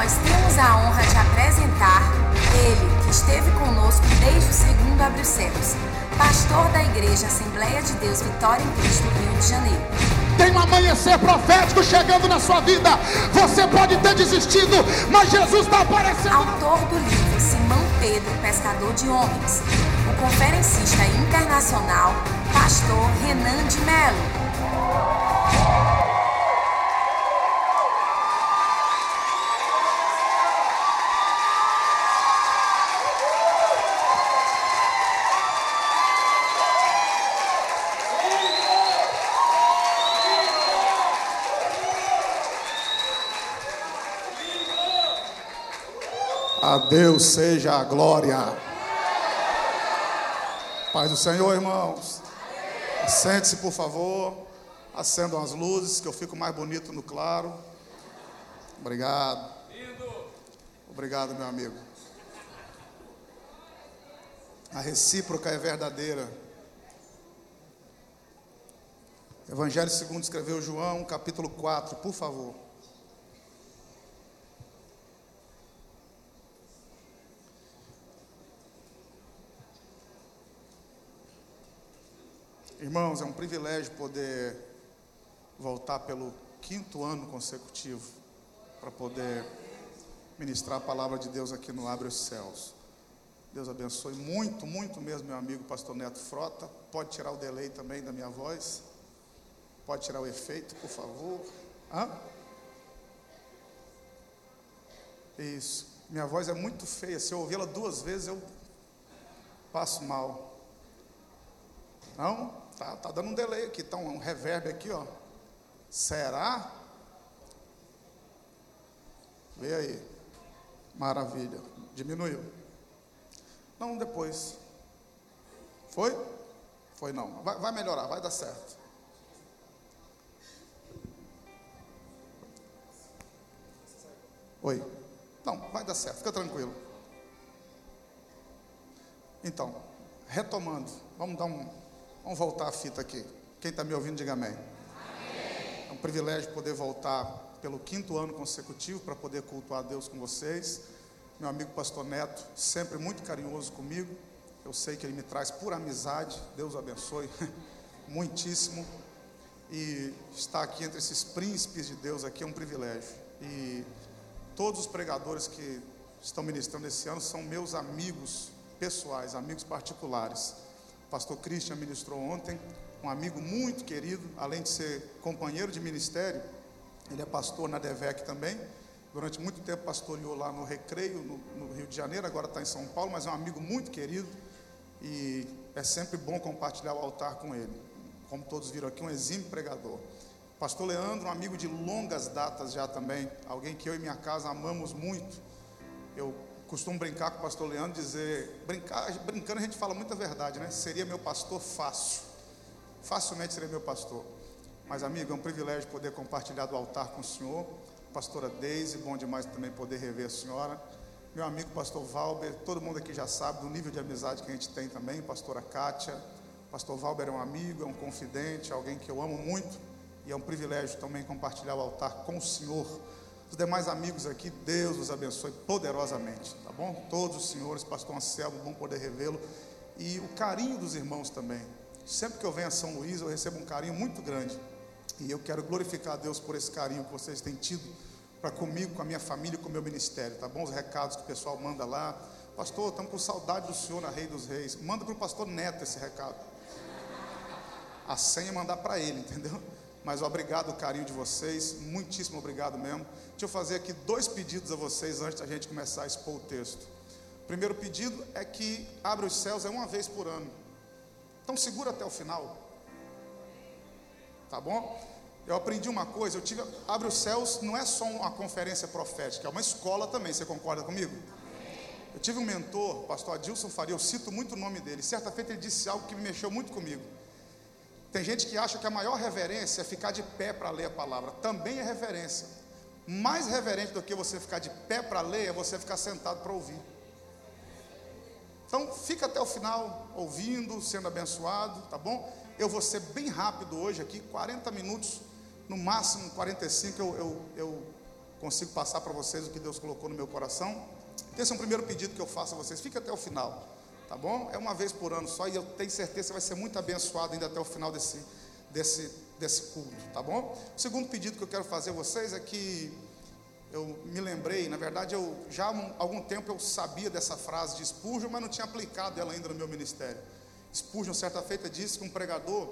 nós temos a honra de apresentar ele, que esteve conosco desde o segundo Abre os Céus, pastor da Igreja Assembleia de Deus Vitória em Cristo, Rio de Janeiro. Tem um amanhecer profético chegando na sua vida. Você pode ter desistido, mas Jesus está aparecendo. Autor do livro Simão Pedro, Pescador de Homens. O conferencista internacional, pastor Renan de Melo. A Deus seja a glória. Paz do Senhor, irmãos. Sente-se, por favor. Acendam as luzes, que eu fico mais bonito no claro. Obrigado. Obrigado, meu amigo. A recíproca é verdadeira. Evangelho segundo escreveu João, capítulo 4, por favor. Irmãos, é um privilégio poder voltar pelo quinto ano consecutivo para poder ministrar a palavra de Deus aqui no Abre os Céus. Deus abençoe muito, muito mesmo, meu amigo Pastor Neto Frota. Pode tirar o delay também da minha voz? Pode tirar o efeito, por favor? Hã? Isso. Minha voz é muito feia. Se eu ouvi-la duas vezes, eu passo mal. Não? Tá, tá dando um delay aqui, tá um reverb aqui, ó. Será? Vê aí. Maravilha. Diminuiu. Não, depois. Foi? Foi não. Vai, vai melhorar, vai dar certo. Oi. Não, vai dar certo, fica tranquilo. Então, retomando, vamos dar um, Vamos voltar a fita aqui. Quem está me ouvindo, diga amém. amém. É um privilégio poder voltar pelo quinto ano consecutivo para poder cultuar Deus com vocês. Meu amigo Pastor Neto, sempre muito carinhoso comigo. Eu sei que ele me traz por amizade. Deus abençoe muitíssimo. E estar aqui entre esses príncipes de Deus aqui é um privilégio. E todos os pregadores que estão ministrando esse ano são meus amigos pessoais, amigos particulares pastor Christian ministrou ontem, um amigo muito querido, além de ser companheiro de ministério, ele é pastor na DEVEC também. Durante muito tempo pastoreou lá no Recreio, no, no Rio de Janeiro, agora está em São Paulo, mas é um amigo muito querido e é sempre bom compartilhar o altar com ele. Como todos viram aqui, um exímio pregador. Pastor Leandro, um amigo de longas datas já também, alguém que eu e minha casa amamos muito. Eu costumo brincar com o pastor Leandro, dizer, brincar, brincando a gente fala muita verdade, né? Seria meu pastor fácil. Facilmente seria meu pastor. Mas, amigo, é um privilégio poder compartilhar do altar com o senhor. Pastora Deise, bom demais também poder rever a senhora. Meu amigo pastor Valber, todo mundo aqui já sabe do nível de amizade que a gente tem também. Pastora Kátia. Pastor Valber é um amigo, é um confidente, alguém que eu amo muito. E é um privilégio também compartilhar o altar com o senhor os demais amigos aqui, Deus os abençoe poderosamente, tá bom? Todos os senhores, pastor Anselmo, bom poder revê-lo. E o carinho dos irmãos também. Sempre que eu venho a São Luís, eu recebo um carinho muito grande. E eu quero glorificar a Deus por esse carinho que vocês têm tido para comigo, com a minha família com o meu ministério, tá bom? Os recados que o pessoal manda lá. Pastor, estamos com saudade do Senhor na Rei dos Reis. Manda para o pastor Neto esse recado. A senha mandar para ele, entendeu? Mas obrigado o carinho de vocês, muitíssimo obrigado mesmo. Deixa eu fazer aqui dois pedidos a vocês antes da gente começar a expor o texto. O primeiro pedido é que abra os céus é uma vez por ano. Então segura até o final. Tá bom? Eu aprendi uma coisa, eu tive Abre os Céus não é só uma conferência profética, é uma escola também, você concorda comigo? Eu tive um mentor, pastor Adilson Faria, eu cito muito o nome dele. Certa feita ele disse algo que me mexeu muito comigo. Tem gente que acha que a maior reverência é ficar de pé para ler a palavra. Também é reverência. Mais reverente do que você ficar de pé para ler é você ficar sentado para ouvir. Então, fica até o final ouvindo, sendo abençoado, tá bom? Eu vou ser bem rápido hoje aqui, 40 minutos, no máximo 45 eu, eu, eu consigo passar para vocês o que Deus colocou no meu coração. Esse é um primeiro pedido que eu faço a vocês. Fique até o final, tá bom? É uma vez por ano só e eu tenho certeza que vai ser muito abençoado ainda até o final desse, desse, desse culto, tá bom? O segundo pedido que eu quero fazer a vocês é que eu me lembrei, na verdade, eu já há algum tempo eu sabia dessa frase de Spurgeon, mas não tinha aplicado ela ainda no meu ministério. Spurgeon, certa feita, disse que um pregador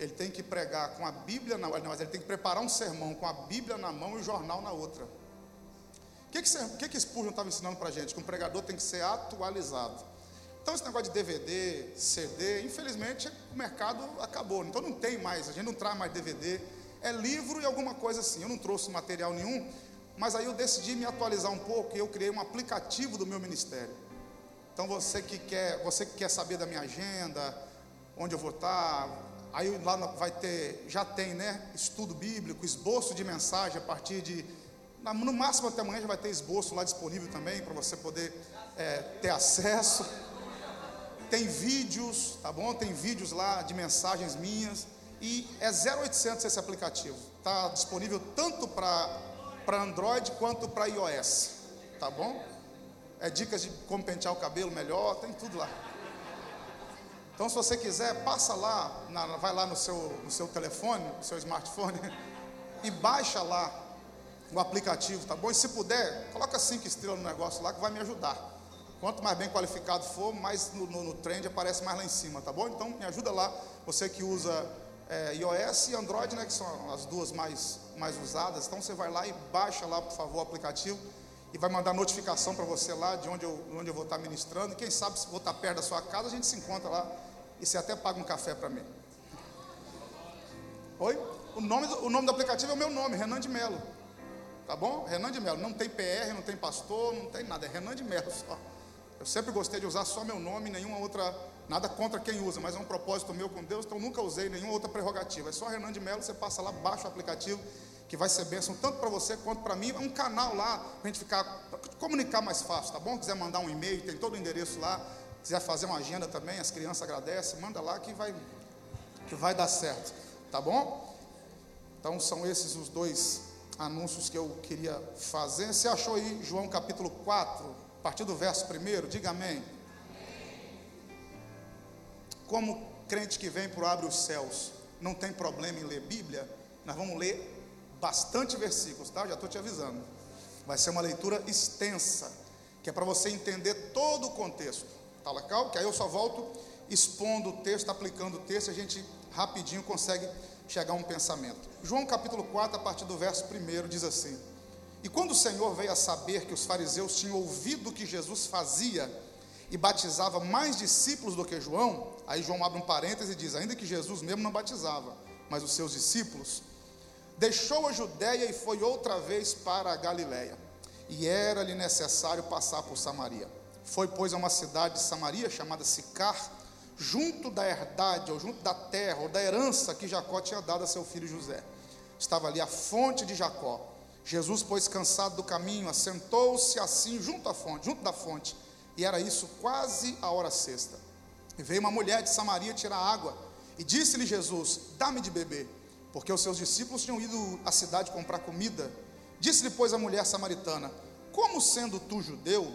ele tem que pregar com a Bíblia na mão, ele tem que preparar um sermão com a Bíblia na mão e o jornal na outra. O que, que, que, que Spurgeon estava ensinando para a gente? Que um pregador tem que ser atualizado. Então, esse negócio de DVD, CD, infelizmente o mercado acabou. Então, não tem mais, a gente não traz mais DVD. É livro e alguma coisa assim. Eu não trouxe material nenhum, mas aí eu decidi me atualizar um pouco e eu criei um aplicativo do meu ministério. Então, você que quer, você que quer saber da minha agenda, onde eu vou estar, aí lá vai ter, já tem, né? Estudo bíblico, esboço de mensagem a partir de no máximo até amanhã já vai ter esboço lá disponível também para você poder é, ter acesso. Tem vídeos, tá bom? Tem vídeos lá de mensagens minhas. E é 0800 esse aplicativo. Está disponível tanto para Android quanto para iOS. Tá bom? É dicas de como pentear o cabelo melhor, tem tudo lá. Então, se você quiser, passa lá, na, vai lá no seu, no seu telefone, no seu smartphone, e baixa lá o aplicativo, tá bom? E se puder, coloca cinco estrelas no negócio lá que vai me ajudar. Quanto mais bem qualificado for, mais no, no, no trend aparece mais lá em cima, tá bom? Então me ajuda lá, você que usa é, iOS e Android, né, que são as duas mais, mais usadas. Então você vai lá e baixa lá, por favor, o aplicativo e vai mandar notificação para você lá de onde eu, onde eu vou estar ministrando. E quem sabe, se vou estar perto da sua casa, a gente se encontra lá e você até paga um café para mim. Oi? O nome, do, o nome do aplicativo é o meu nome, Renan de Melo. Tá bom? Renan de Melo. Não tem PR, não tem pastor, não tem nada. É Renan de Melo só. Eu sempre gostei de usar só meu nome, nenhuma outra, nada contra quem usa, mas é um propósito meu com Deus, então nunca usei nenhuma outra prerrogativa. É só Renan de Melo, você passa lá, baixa o aplicativo, que vai ser bênção tanto para você quanto para mim. É um canal lá para a gente ficar, comunicar mais fácil, tá bom? Quiser mandar um e-mail, tem todo o endereço lá. Quiser fazer uma agenda também, as crianças agradecem, manda lá que vai, que vai dar certo, tá bom? Então são esses os dois anúncios que eu queria fazer. Você achou aí João capítulo 4, a partir do verso 1? Diga amém. Como crente que vem para Abre os Céus não tem problema em ler Bíblia, nós vamos ler bastante versículos, tá? Já estou te avisando. Vai ser uma leitura extensa, que é para você entender todo o contexto, tá legal? Que aí eu só volto expondo o texto, aplicando o texto, a gente rapidinho consegue chegar a um pensamento. João capítulo 4, a partir do verso 1, diz assim: E quando o Senhor veio a saber que os fariseus tinham ouvido o que Jesus fazia e batizava mais discípulos do que João, aí João abre um parêntese e diz: Ainda que Jesus mesmo não batizava, mas os seus discípulos, deixou a Judéia e foi outra vez para a Galiléia. E era-lhe necessário passar por Samaria. Foi, pois, a uma cidade de Samaria chamada Sicar junto da herdade, ou junto da terra, ou da herança que Jacó tinha dado a seu filho José. Estava ali a fonte de Jacó. Jesus, pois cansado do caminho, assentou-se assim junto à fonte, junto da fonte, e era isso quase a hora sexta. E veio uma mulher de Samaria tirar água, e disse-lhe Jesus: Dá-me de beber, porque os seus discípulos tinham ido à cidade comprar comida. Disse-lhe, pois, a mulher samaritana: Como sendo tu judeu,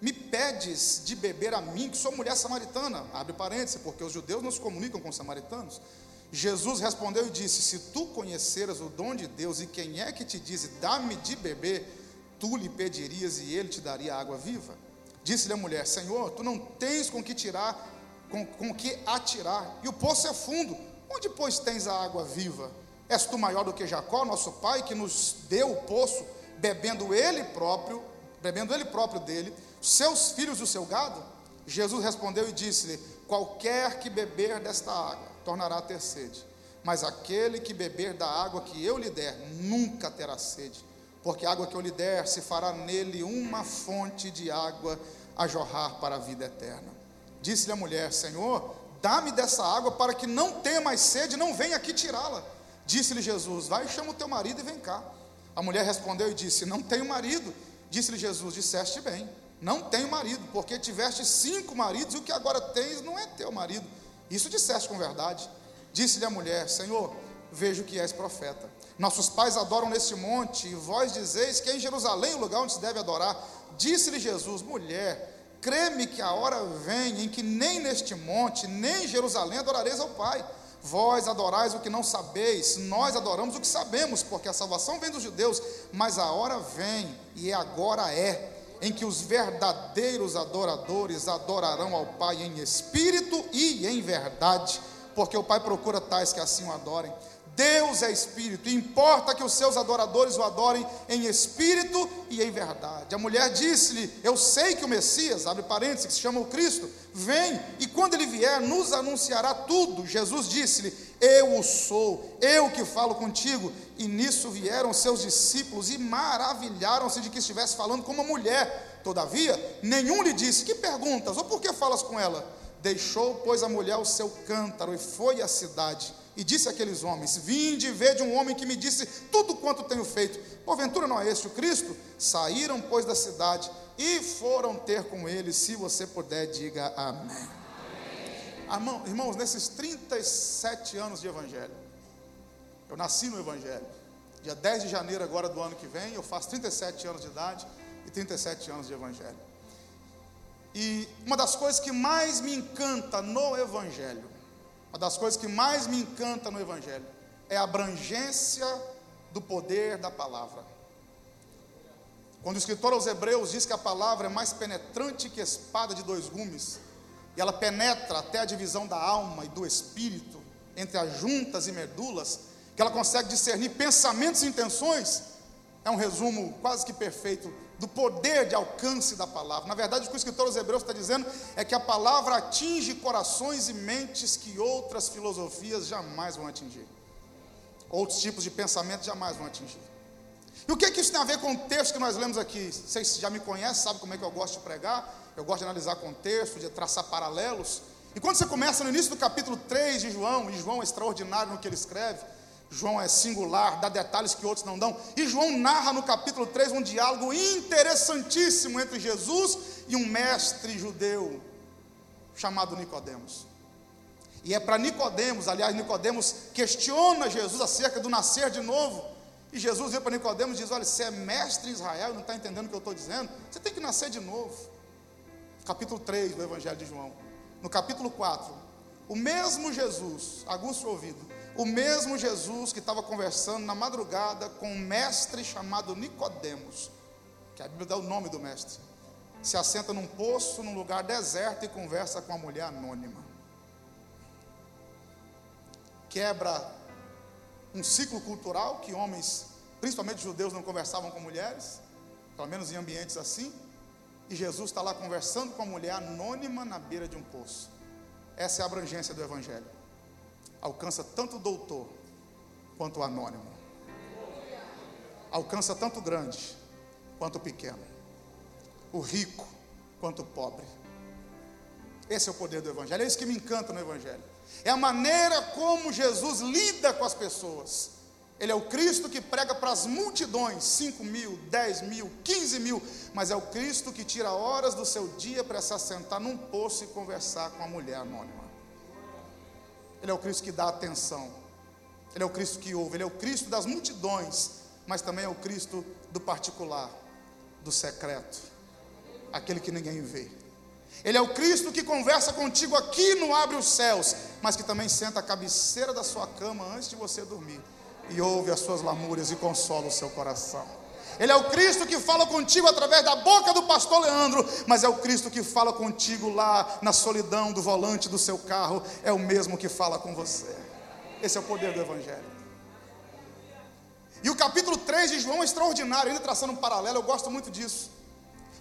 me pedes de beber a mim, que sou mulher samaritana? Abre parênteses, porque os judeus não se comunicam com os samaritanos. Jesus respondeu e disse: Se tu conheceras o dom de Deus e quem é que te diz, dá-me de beber, tu lhe pedirias e ele te daria água viva. Disse-lhe a mulher: Senhor, tu não tens com que tirar, com, com que atirar, e o poço é fundo. Onde, pois, tens a água viva? És tu maior do que Jacó, nosso pai, que nos deu o poço, bebendo ele próprio, bebendo ele próprio dele, seus filhos e o seu gado? Jesus respondeu e disse-lhe: Qualquer que beber desta água tornará a ter sede, mas aquele que beber da água que eu lhe der nunca terá sede, porque a água que eu lhe der se fará nele uma fonte de água a jorrar para a vida eterna. Disse-lhe a mulher: Senhor, dá-me dessa água para que não tenha mais sede, não venha aqui tirá-la. Disse-lhe Jesus: Vai chama o teu marido e vem cá. A mulher respondeu e disse: Não tenho marido. Disse-lhe Jesus: Disseste bem não tenho marido, porque tiveste cinco maridos e o que agora tens não é teu marido. Isso disseste com verdade. Disse-lhe a mulher: Senhor, vejo que és profeta. Nossos pais adoram neste monte, e vós dizeis que é em Jerusalém o lugar onde se deve adorar. Disse-lhe Jesus: Mulher, crê-me que a hora vem em que nem neste monte, nem em Jerusalém adorareis ao Pai. Vós adorais o que não sabeis, nós adoramos o que sabemos, porque a salvação vem dos judeus, mas a hora vem, e agora é, em que os verdadeiros adoradores adorarão ao Pai em espírito e em verdade, porque o Pai procura tais que assim o adorem. Deus é espírito, importa que os seus adoradores o adorem em espírito e em verdade. A mulher disse-lhe: Eu sei que o Messias, abre parênteses, que se chama o Cristo, vem e quando ele vier, nos anunciará tudo. Jesus disse-lhe: Eu o sou, eu que falo contigo. E nisso vieram seus discípulos e maravilharam-se de que estivesse falando com uma mulher. Todavia, nenhum lhe disse: Que perguntas? Ou por que falas com ela? Deixou, pois, a mulher o seu cântaro e foi à cidade e disse àqueles homens: Vinde ver de um homem que me disse tudo quanto tenho feito. Porventura não é este o Cristo? Saíram, pois, da cidade e foram ter com ele. Se você puder, diga amém. amém. Irmãos, nesses 37 anos de Evangelho, eu nasci no Evangelho. Dia 10 de janeiro, agora do ano que vem, eu faço 37 anos de idade e 37 anos de Evangelho. E uma das coisas que mais me encanta no Evangelho uma das coisas que mais me encanta no Evangelho é a abrangência do poder da palavra. Quando o escritor aos Hebreus diz que a palavra é mais penetrante que espada de dois gumes, e ela penetra até a divisão da alma e do espírito, entre as juntas e medulas, que ela consegue discernir pensamentos e intenções, é um resumo quase que perfeito do poder de alcance da palavra. Na verdade, o que o escritor aos Hebreus está dizendo é que a palavra atinge corações e mentes que outras filosofias jamais vão atingir. Outros tipos de pensamento jamais vão atingir. E o que, é que isso tem a ver com o texto que nós lemos aqui? Vocês já me conhecem, sabem como é que eu gosto de pregar? Eu gosto de analisar contexto, de traçar paralelos. E quando você começa no início do capítulo 3 de João, e João é extraordinário no que ele escreve, João é singular, dá detalhes que outros não dão. E João narra no capítulo 3 um diálogo interessantíssimo entre Jesus e um mestre judeu chamado Nicodemos. E é para Nicodemos, aliás, Nicodemos questiona Jesus acerca do nascer de novo. E Jesus vê para Nicodemos e diz: Olha, você é mestre em Israel não está entendendo o que eu estou dizendo, você tem que nascer de novo. Capítulo 3 do Evangelho de João. No capítulo 4, o mesmo Jesus, aguço o ouvido, o mesmo Jesus que estava conversando na madrugada com um mestre chamado Nicodemos, que a Bíblia dá o nome do mestre, se assenta num poço, num lugar deserto e conversa com uma mulher anônima. Quebra um ciclo cultural que homens, principalmente judeus, não conversavam com mulheres, pelo menos em ambientes assim. E Jesus está lá conversando com a mulher anônima na beira de um poço. Essa é a abrangência do Evangelho alcança tanto o doutor quanto o anônimo. Alcança tanto o grande quanto o pequeno. O rico quanto o pobre. Esse é o poder do Evangelho. É isso que me encanta no Evangelho. É a maneira como Jesus lida com as pessoas. Ele é o Cristo que prega para as multidões, 5 mil, 10 mil, 15 mil, mas é o Cristo que tira horas do seu dia para se assentar num poço e conversar com a mulher anônima. Ele é o Cristo que dá atenção. Ele é o Cristo que ouve. Ele é o Cristo das multidões, mas também é o Cristo do particular, do secreto, aquele que ninguém vê. Ele é o Cristo que conversa contigo aqui no Abre os Céus, mas que também senta a cabeceira da sua cama antes de você dormir e ouve as suas lamúrias e consola o seu coração. Ele é o Cristo que fala contigo através da boca do pastor Leandro, mas é o Cristo que fala contigo lá na solidão do volante do seu carro, é o mesmo que fala com você. Esse é o poder do Evangelho. E o capítulo 3 de João é extraordinário, ainda traçando um paralelo, eu gosto muito disso.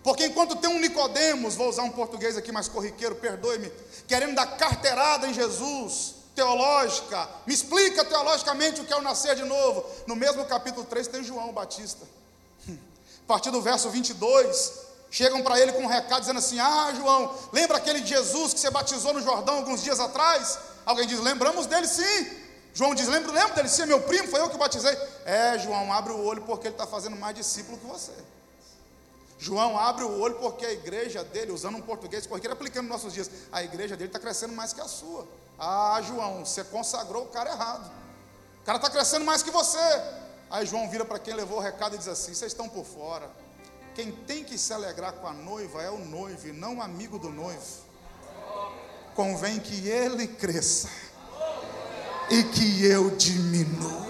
Porque enquanto tem um Nicodemos, vou usar um português aqui mais corriqueiro, perdoe-me, querendo dar carteirada em Jesus, teológica, me explica teologicamente o que é o nascer de novo. No mesmo capítulo 3 tem João Batista. A partir do verso 22, chegam para ele com um recado dizendo assim: Ah, João, lembra aquele Jesus que você batizou no Jordão alguns dias atrás? Alguém diz: Lembramos dele sim. João diz: Lembro, lembro dele sim, é meu primo, foi eu que batizei. É, João, abre o olho porque ele está fazendo mais discípulo que você. João abre o olho porque a igreja dele, usando um português corriqueiro, aplicando nos nossos dias, a igreja dele está crescendo mais que a sua. Ah, João, você consagrou o cara errado. O cara está crescendo mais que você. Aí João vira para quem levou o recado e diz assim: Vocês estão por fora. Quem tem que se alegrar com a noiva é o noivo e não o amigo do noivo. Convém que ele cresça e que eu diminua.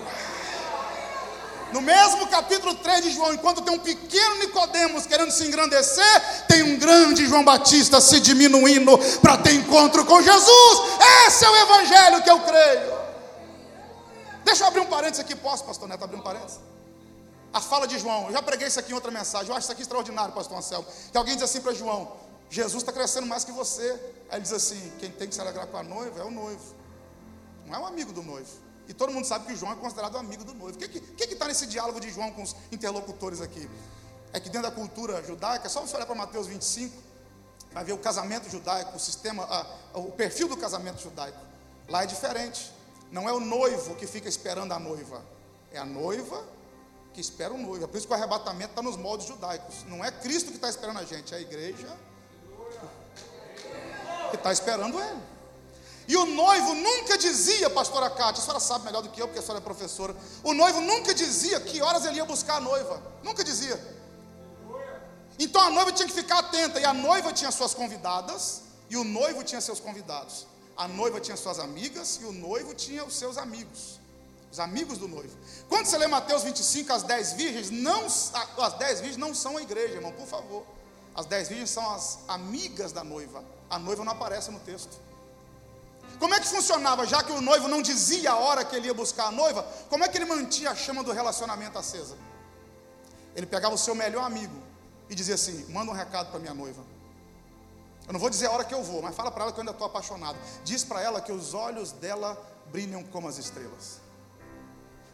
No mesmo capítulo 3 de João, enquanto tem um pequeno Nicodemos querendo se engrandecer, tem um grande João Batista se diminuindo para ter encontro com Jesus. Esse é o evangelho que eu creio. Deixa eu abrir um parênteses aqui, posso, pastor Neto, abrir um parênteses? A fala de João, eu já preguei isso aqui em outra mensagem, eu acho isso aqui extraordinário, pastor Anselmo. Que alguém diz assim para João: Jesus está crescendo mais que você. Aí ele diz assim: quem tem que se alegrar com a noiva é o noivo, não é o amigo do noivo. E todo mundo sabe que João é considerado amigo do noivo. O que está que, que tá nesse diálogo de João com os interlocutores aqui? É que dentro da cultura judaica, só você olhar para Mateus 25, vai ver o casamento judaico, o sistema, a, o perfil do casamento judaico. Lá é diferente. Não é o noivo que fica esperando a noiva, é a noiva que espera o noivo. É por isso que o arrebatamento está nos moldes judaicos. Não é Cristo que está esperando a gente, é a igreja que está esperando ele. E o noivo nunca dizia, pastora Cátia, a senhora sabe melhor do que eu, porque a senhora é professora. O noivo nunca dizia que horas ele ia buscar a noiva. Nunca dizia. Então a noiva tinha que ficar atenta. E a noiva tinha suas convidadas, e o noivo tinha seus convidados. A noiva tinha suas amigas, e o noivo tinha os seus amigos. Os amigos do noivo. Quando você lê Mateus 25, as dez virgens, não, as dez virgens não são a igreja, irmão, por favor. As dez virgens são as amigas da noiva. A noiva não aparece no texto. Como é que funcionava, já que o noivo não dizia a hora que ele ia buscar a noiva, como é que ele mantinha a chama do relacionamento acesa? Ele pegava o seu melhor amigo e dizia assim: manda um recado para minha noiva. Eu não vou dizer a hora que eu vou, mas fala para ela que eu ainda estou apaixonado. Diz para ela que os olhos dela brilham como as estrelas.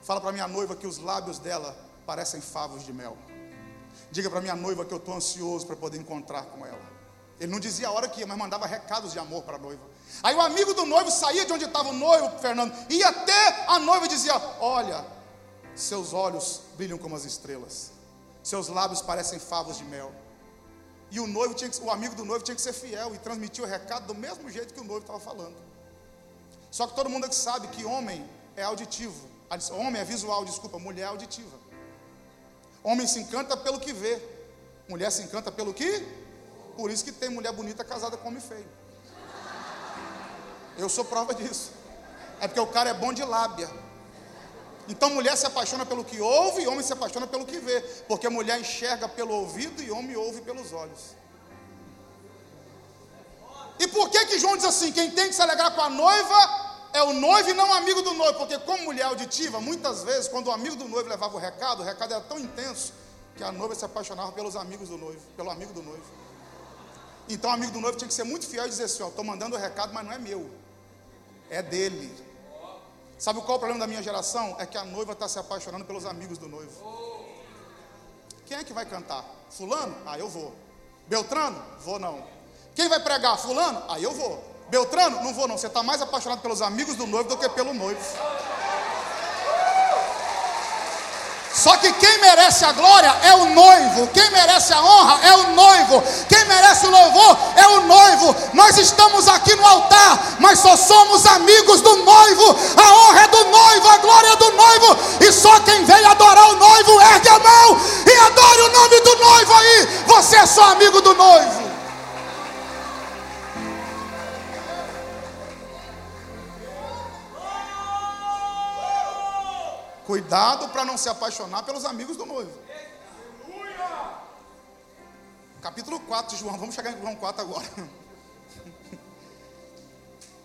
Fala para minha noiva que os lábios dela parecem favos de mel. Diga para minha noiva que eu estou ansioso para poder encontrar com ela. Ele não dizia a hora que ia, mas mandava recados de amor para a noiva. Aí o amigo do noivo saía de onde estava o noivo, Fernando, ia até a noiva e dizia: Olha, seus olhos brilham como as estrelas, seus lábios parecem favos de mel. E o noivo tinha que, o amigo do noivo tinha que ser fiel e transmitir o recado do mesmo jeito que o noivo estava falando. Só que todo mundo aqui sabe que homem é auditivo, homem é visual, desculpa, mulher é auditiva. Homem se encanta pelo que vê, mulher se encanta pelo que? Por isso que tem mulher bonita casada com homem feio. Eu sou prova disso. É porque o cara é bom de lábia. Então mulher se apaixona pelo que ouve e homem se apaixona pelo que vê. Porque mulher enxerga pelo ouvido e homem ouve pelos olhos. E por que que João diz assim? Quem tem que se alegrar com a noiva é o noivo e não o amigo do noivo. Porque como mulher auditiva, muitas vezes, quando o amigo do noivo levava o recado, o recado era tão intenso que a noiva se apaixonava pelos amigos do noivo, pelo amigo do noivo. Então o amigo do noivo tinha que ser muito fiel e dizer assim, ó, estou mandando o recado, mas não é meu é dele. Sabe qual é o problema da minha geração? É que a noiva está se apaixonando pelos amigos do noivo. Quem é que vai cantar? Fulano? Ah, eu vou. Beltrano? Vou não. Quem vai pregar? Fulano? Ah, eu vou. Beltrano? Não vou não. Você está mais apaixonado pelos amigos do noivo do que pelo noivo. Só que quem merece a glória é o noivo, quem merece a honra é o noivo, quem merece o louvor é o noivo. Nós estamos aqui no altar, mas só somos amigos do noivo. A honra é do noivo, a glória é do noivo, e só quem vem adorar o noivo ergue a mão e adore o nome do noivo aí. Você é só amigo do noivo. Cuidado para não se apaixonar pelos amigos do noivo. Capítulo 4 de João, vamos chegar em João 4 agora.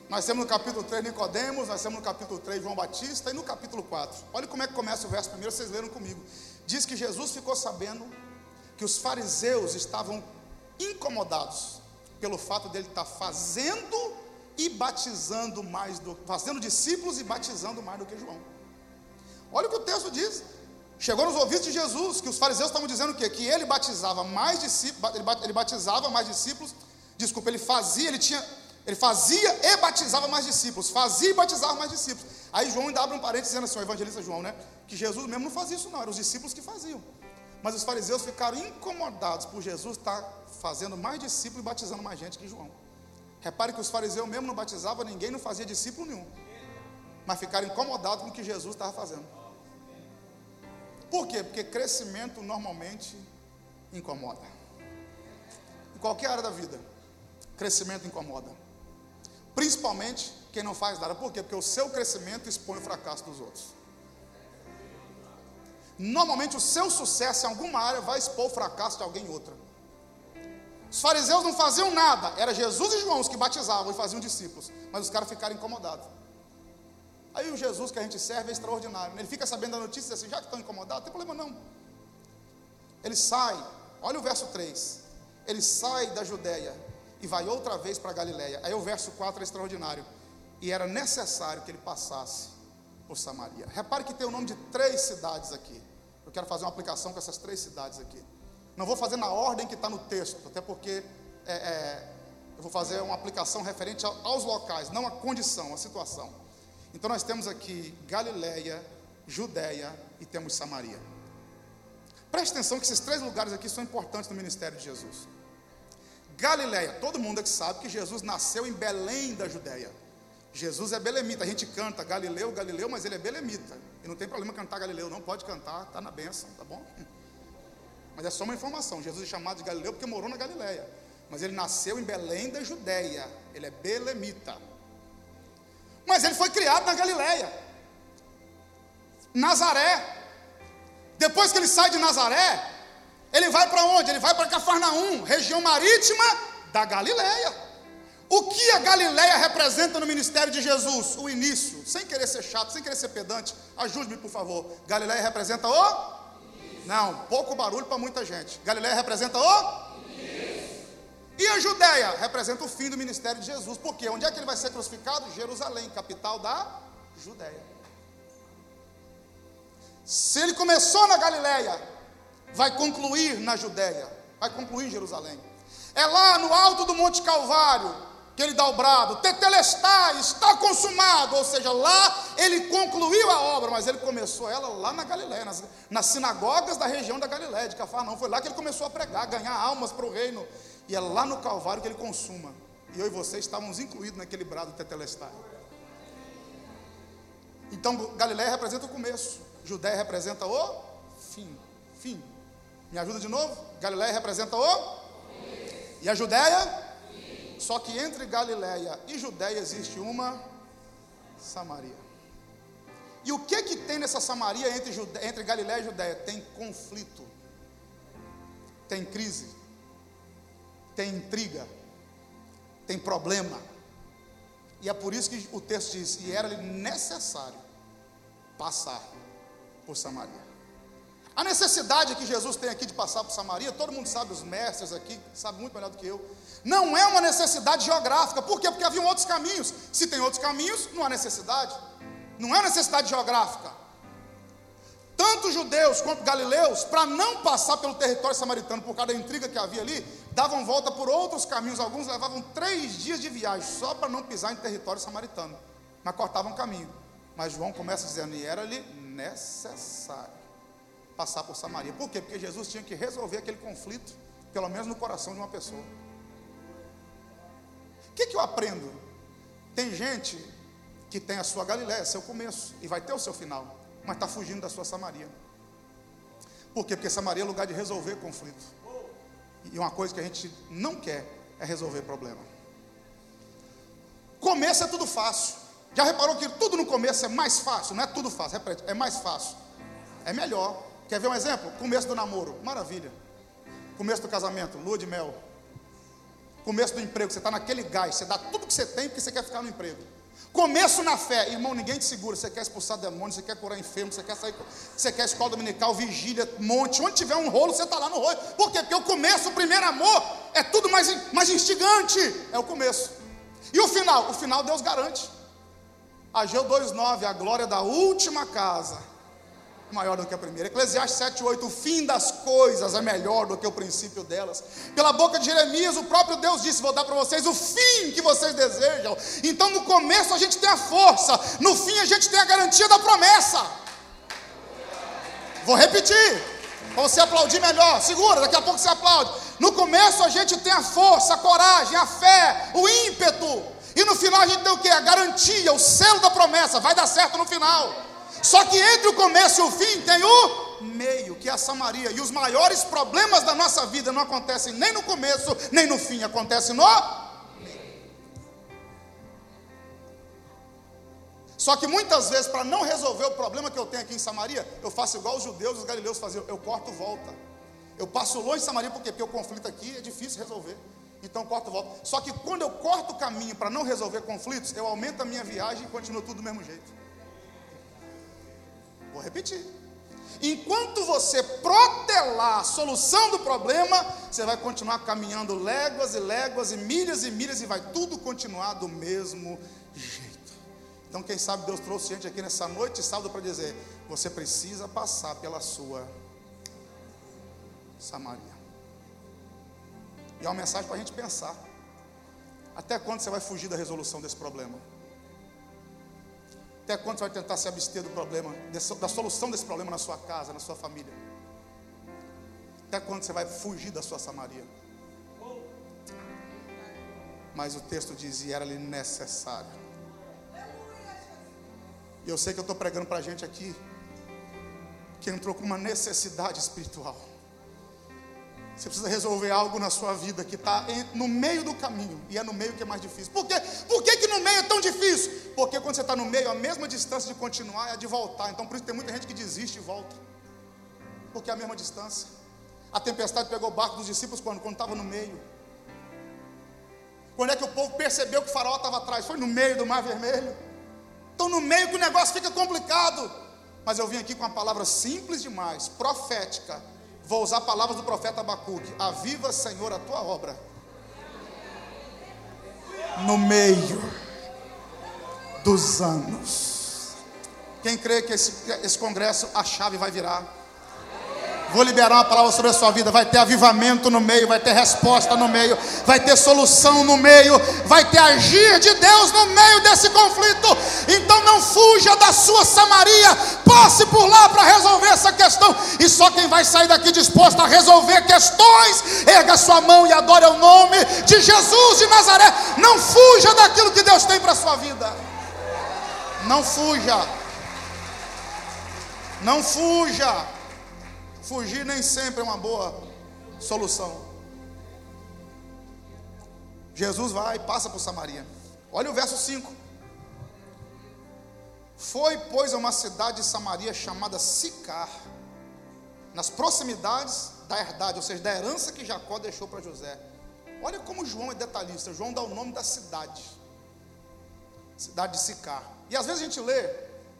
Nós temos no capítulo 3 Nicodemos, nós temos no capítulo 3 João Batista e no capítulo 4. Olha como é que começa o verso primeiro, vocês leram comigo. Diz que Jesus ficou sabendo que os fariseus estavam incomodados pelo fato dele estar fazendo e batizando mais do fazendo discípulos e batizando mais do que João. Olha o que o texto diz. Chegou nos ouvidos de Jesus que os fariseus estavam dizendo o quê? Que ele batizava mais discípulos, ele batizava mais discípulos. Desculpa, ele fazia, ele tinha, ele fazia e batizava mais discípulos, fazia e batizava mais discípulos. Aí João ainda abre um parênteses dizendo assim, o evangelista João, né? Que Jesus mesmo não fazia isso, não, eram os discípulos que faziam. Mas os fariseus ficaram incomodados por Jesus estar fazendo mais discípulos e batizando mais gente que João. Repare que os fariseus mesmo não batizavam ninguém, não fazia discípulo nenhum. Mas ficaram incomodados com o que Jesus estava fazendo. Por quê? Porque crescimento normalmente incomoda. Em qualquer área da vida, crescimento incomoda. Principalmente quem não faz nada. Por quê? Porque o seu crescimento expõe o fracasso dos outros. Normalmente o seu sucesso em alguma área vai expor o fracasso de alguém em outra. Os fariseus não faziam nada, era Jesus e João os que batizavam e faziam discípulos, mas os caras ficaram incomodados. Aí o Jesus que a gente serve é extraordinário. Ele fica sabendo da notícia assim, já que estão incomodados, não tem problema não. Ele sai, olha o verso 3. Ele sai da Judéia e vai outra vez para Galiléia. Aí o verso 4 é extraordinário. E era necessário que ele passasse por Samaria. Repare que tem o nome de três cidades aqui. Eu quero fazer uma aplicação com essas três cidades aqui. Não vou fazer na ordem que está no texto, até porque é, é, eu vou fazer uma aplicação referente aos locais, não à condição, à situação. Então nós temos aqui Galiléia, Judéia e temos Samaria. Preste atenção que esses três lugares aqui são importantes no ministério de Jesus. Galiléia, todo mundo aqui sabe que Jesus nasceu em Belém da Judéia. Jesus é belemita, a gente canta Galileu, Galileu, mas ele é belemita. E não tem problema cantar Galileu, não pode cantar, está na bênção, tá bom? Mas é só uma informação. Jesus é chamado de Galileu porque morou na Galileia. Mas ele nasceu em Belém da Judéia. Ele é belemita. Mas ele foi criado na Galileia. Nazaré. Depois que ele sai de Nazaré, ele vai para onde? Ele vai para Cafarnaum, região marítima da Galileia. O que a Galileia representa no ministério de Jesus? O início, sem querer ser chato, sem querer ser pedante, ajude-me por favor. Galileia representa o? Não, pouco barulho para muita gente. Galileia representa o? E a Judéia representa o fim do ministério de Jesus. Por quê? Onde é que ele vai ser crucificado? Jerusalém, capital da Judéia. Se ele começou na Galileia, vai concluir na Judéia, vai concluir em Jerusalém. É lá no alto do Monte Calvário que ele dá o brado, tetelestai, está consumado, ou seja, lá ele concluiu a obra, mas ele começou ela lá na Galiléia, nas, nas sinagogas da região da Galiléia, de Cafarnaum, foi lá que ele começou a pregar, ganhar almas para o reino, e é lá no Calvário que ele consuma, e eu e você estávamos incluídos naquele brado tetelestai. Então, Galiléia representa o começo, Judéia representa o fim, fim. Me ajuda de novo? Galiléia representa o? E a Judéia? Só que entre Galiléia e Judéia existe uma Samaria. E o que que tem nessa Samaria entre, entre Galiléia e Judéia? Tem conflito, tem crise, tem intriga, tem problema. E é por isso que o texto diz: e era necessário passar por Samaria. A necessidade que Jesus tem aqui de passar por Samaria, todo mundo sabe, os mestres aqui, sabe muito melhor do que eu. Não é uma necessidade geográfica. Por quê? Porque haviam outros caminhos. Se tem outros caminhos, não há necessidade. Não é necessidade geográfica. Tanto judeus quanto galileus, para não passar pelo território samaritano por causa da intriga que havia ali, davam volta por outros caminhos. Alguns levavam três dias de viagem só para não pisar em território samaritano. Mas cortavam caminho. Mas João começa dizendo: e era-lhe necessário passar por Samaria. Por quê? Porque Jesus tinha que resolver aquele conflito, pelo menos no coração de uma pessoa. O que, que eu aprendo? Tem gente que tem a sua Galiléia, seu começo, e vai ter o seu final, mas está fugindo da sua Samaria. Por quê? Porque Samaria é lugar de resolver conflito. E uma coisa que a gente não quer é resolver problema. Começo é tudo fácil. Já reparou que tudo no começo é mais fácil? Não é tudo fácil, repete, é mais fácil. É melhor. Quer ver um exemplo? Começo do namoro, maravilha. Começo do casamento, lua de mel. Começo do emprego, você está naquele gás, você dá tudo que você tem porque você quer ficar no emprego. Começo na fé, irmão, ninguém te segura. Você quer expulsar demônios, você quer curar enfermo, você quer sair, você quer escola dominical, vigília, monte. Onde tiver um rolo, você está lá no rolo. Por quê? Porque o começo, o primeiro amor, é tudo mais, mais instigante. É o começo. E o final? O final Deus garante. Ageu 2,9, a glória da última casa maior do que a primeira. Eclesiastes 7,8, o fim das coisas é melhor do que o princípio delas. Pela boca de Jeremias, o próprio Deus disse: Vou dar para vocês o fim que vocês desejam. Então, no começo a gente tem a força, no fim a gente tem a garantia da promessa. Vou repetir, para você aplaudir melhor. Segura, daqui a pouco você aplaude. No começo a gente tem a força, a coragem, a fé, o ímpeto. E no final a gente tem o que? A garantia, o selo da promessa, vai dar certo no final. Só que entre o começo e o fim tem o meio, que é a Samaria. E os maiores problemas da nossa vida não acontecem nem no começo, nem no fim, acontecem no Só que muitas vezes, para não resolver o problema que eu tenho aqui em Samaria, eu faço igual os judeus e os galileus faziam, eu corto volta. Eu passo longe de Samaria porque, porque o conflito aqui é difícil resolver. Então corto volta. Só que quando eu corto o caminho para não resolver conflitos, eu aumento a minha viagem e continuo tudo do mesmo jeito. Vou repetir. Enquanto você protelar a solução do problema, você vai continuar caminhando léguas e léguas e milhas e milhas e vai tudo continuar do mesmo jeito. Então, quem sabe Deus trouxe gente aqui nessa noite, sábado, para dizer: você precisa passar pela sua Samaria. E é uma mensagem para a gente pensar. Até quando você vai fugir da resolução desse problema? Até quando você vai tentar se abster do problema, da solução desse problema na sua casa, na sua família? Até quando você vai fugir da sua Samaria? Mas o texto dizia: era-lhe necessário e eu sei que eu estou pregando para a gente aqui que entrou com uma necessidade espiritual. Você precisa resolver algo na sua vida que está no meio do caminho. E é no meio que é mais difícil. Por quê? Por que, que no meio é tão difícil? Porque quando você está no meio, a mesma distância de continuar é a de voltar. Então por isso tem muita gente que desiste e volta. Porque é a mesma distância. A tempestade pegou o barco dos discípulos quando? Estava no meio. Quando é que o povo percebeu que o faraó estava atrás? Foi no meio do mar vermelho. Então, no meio que o negócio fica complicado. Mas eu vim aqui com uma palavra simples demais, profética. Vou usar palavras do profeta Abacuque. Aviva, Senhor, a tua obra. No meio dos anos. Quem crê que esse, esse congresso, a chave vai virar? Vou liberar uma palavra sobre a sua vida. Vai ter avivamento no meio, vai ter resposta no meio, vai ter solução no meio, vai ter agir de Deus no meio desse conflito. Então não fuja da sua Samaria, passe por lá para resolver essa questão. E só quem vai sair daqui disposto a resolver questões, erga sua mão e adore o nome de Jesus de Nazaré. Não fuja daquilo que Deus tem para a sua vida. Não fuja. Não fuja. Fugir nem sempre é uma boa solução. Jesus vai e passa por Samaria. Olha o verso 5. Foi, pois, a uma cidade de Samaria chamada Sicar, nas proximidades da herdade, ou seja, da herança que Jacó deixou para José. Olha como João é detalhista. João dá o nome da cidade. Cidade de Sicar. E às vezes a gente lê,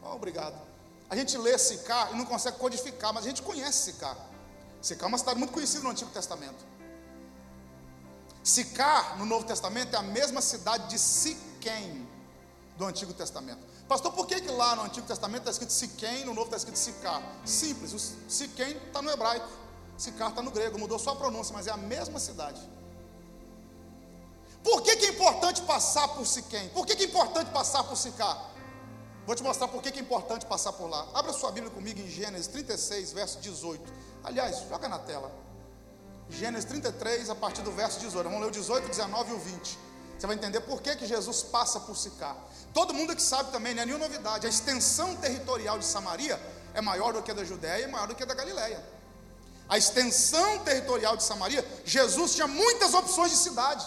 oh, obrigado. A gente lê Sicá e não consegue codificar, mas a gente conhece Sicá. Sicá é uma cidade muito conhecida no Antigo Testamento. Sicar, no Novo Testamento, é a mesma cidade de Siquém, do Antigo Testamento. Pastor, por que, que lá no Antigo Testamento está escrito Siquém, no Novo está escrito Sicar? Simples, o Siquém está no hebraico, Sicar está no grego, mudou só a pronúncia, mas é a mesma cidade. Por que, que é importante passar por Siquém? Por que, que é importante passar por Sicar? Vou te mostrar por que é importante passar por lá. Abra sua Bíblia comigo em Gênesis 36, verso 18. Aliás, joga na tela. Gênesis 33, a partir do verso 18. Vamos ler o 18, 19 e o 20. Você vai entender por que, que Jesus passa por Sicar. Todo mundo que sabe também, não é nenhuma novidade. A extensão territorial de Samaria é maior do que a da Judéia e maior do que a da Galileia. A extensão territorial de Samaria, Jesus tinha muitas opções de cidade.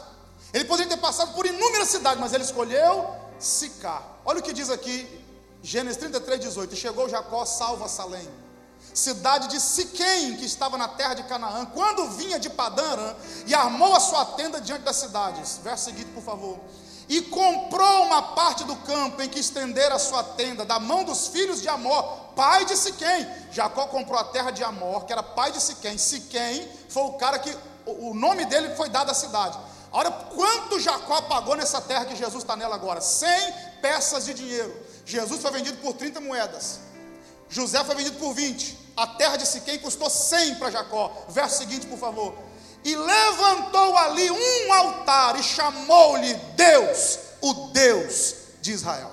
Ele poderia ter passado por inúmeras cidades, mas ele escolheu Sicar. Olha o que diz aqui Gênesis 33, 18. E chegou Jacó, salva Salém, cidade de Siquém, que estava na terra de Canaã, quando vinha de Padã e armou a sua tenda diante das cidades. Verso seguinte, por favor. E comprou uma parte do campo em que estendera a sua tenda, da mão dos filhos de Amor, pai de Siquém. Jacó comprou a terra de Amor, que era pai de Siquém. Siquém foi o cara que, o nome dele foi dado à cidade. Olha quanto Jacó pagou nessa terra que Jesus está nela agora: 100 peças de dinheiro. Jesus foi vendido por 30 moedas. José foi vendido por 20. A terra de Siquém custou 100 para Jacó. Verso seguinte, por favor. E levantou ali um altar e chamou-lhe Deus, o Deus de Israel.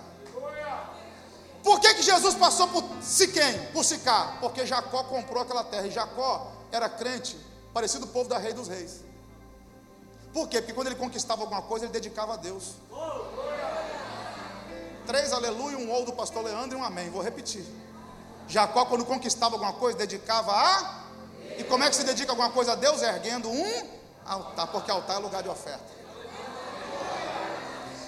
Por que, que Jesus passou por Siquém, por Sicá? Porque Jacó comprou aquela terra. E Jacó era crente, parecido o povo da rei dos reis. Por quê? Porque quando ele conquistava alguma coisa, ele dedicava a Deus. Três aleluia, um ou do pastor Leandro e um amém. Vou repetir. Jacó, quando conquistava alguma coisa, dedicava a. E como é que se dedica alguma coisa a Deus? Erguendo um altar, porque altar é lugar de oferta.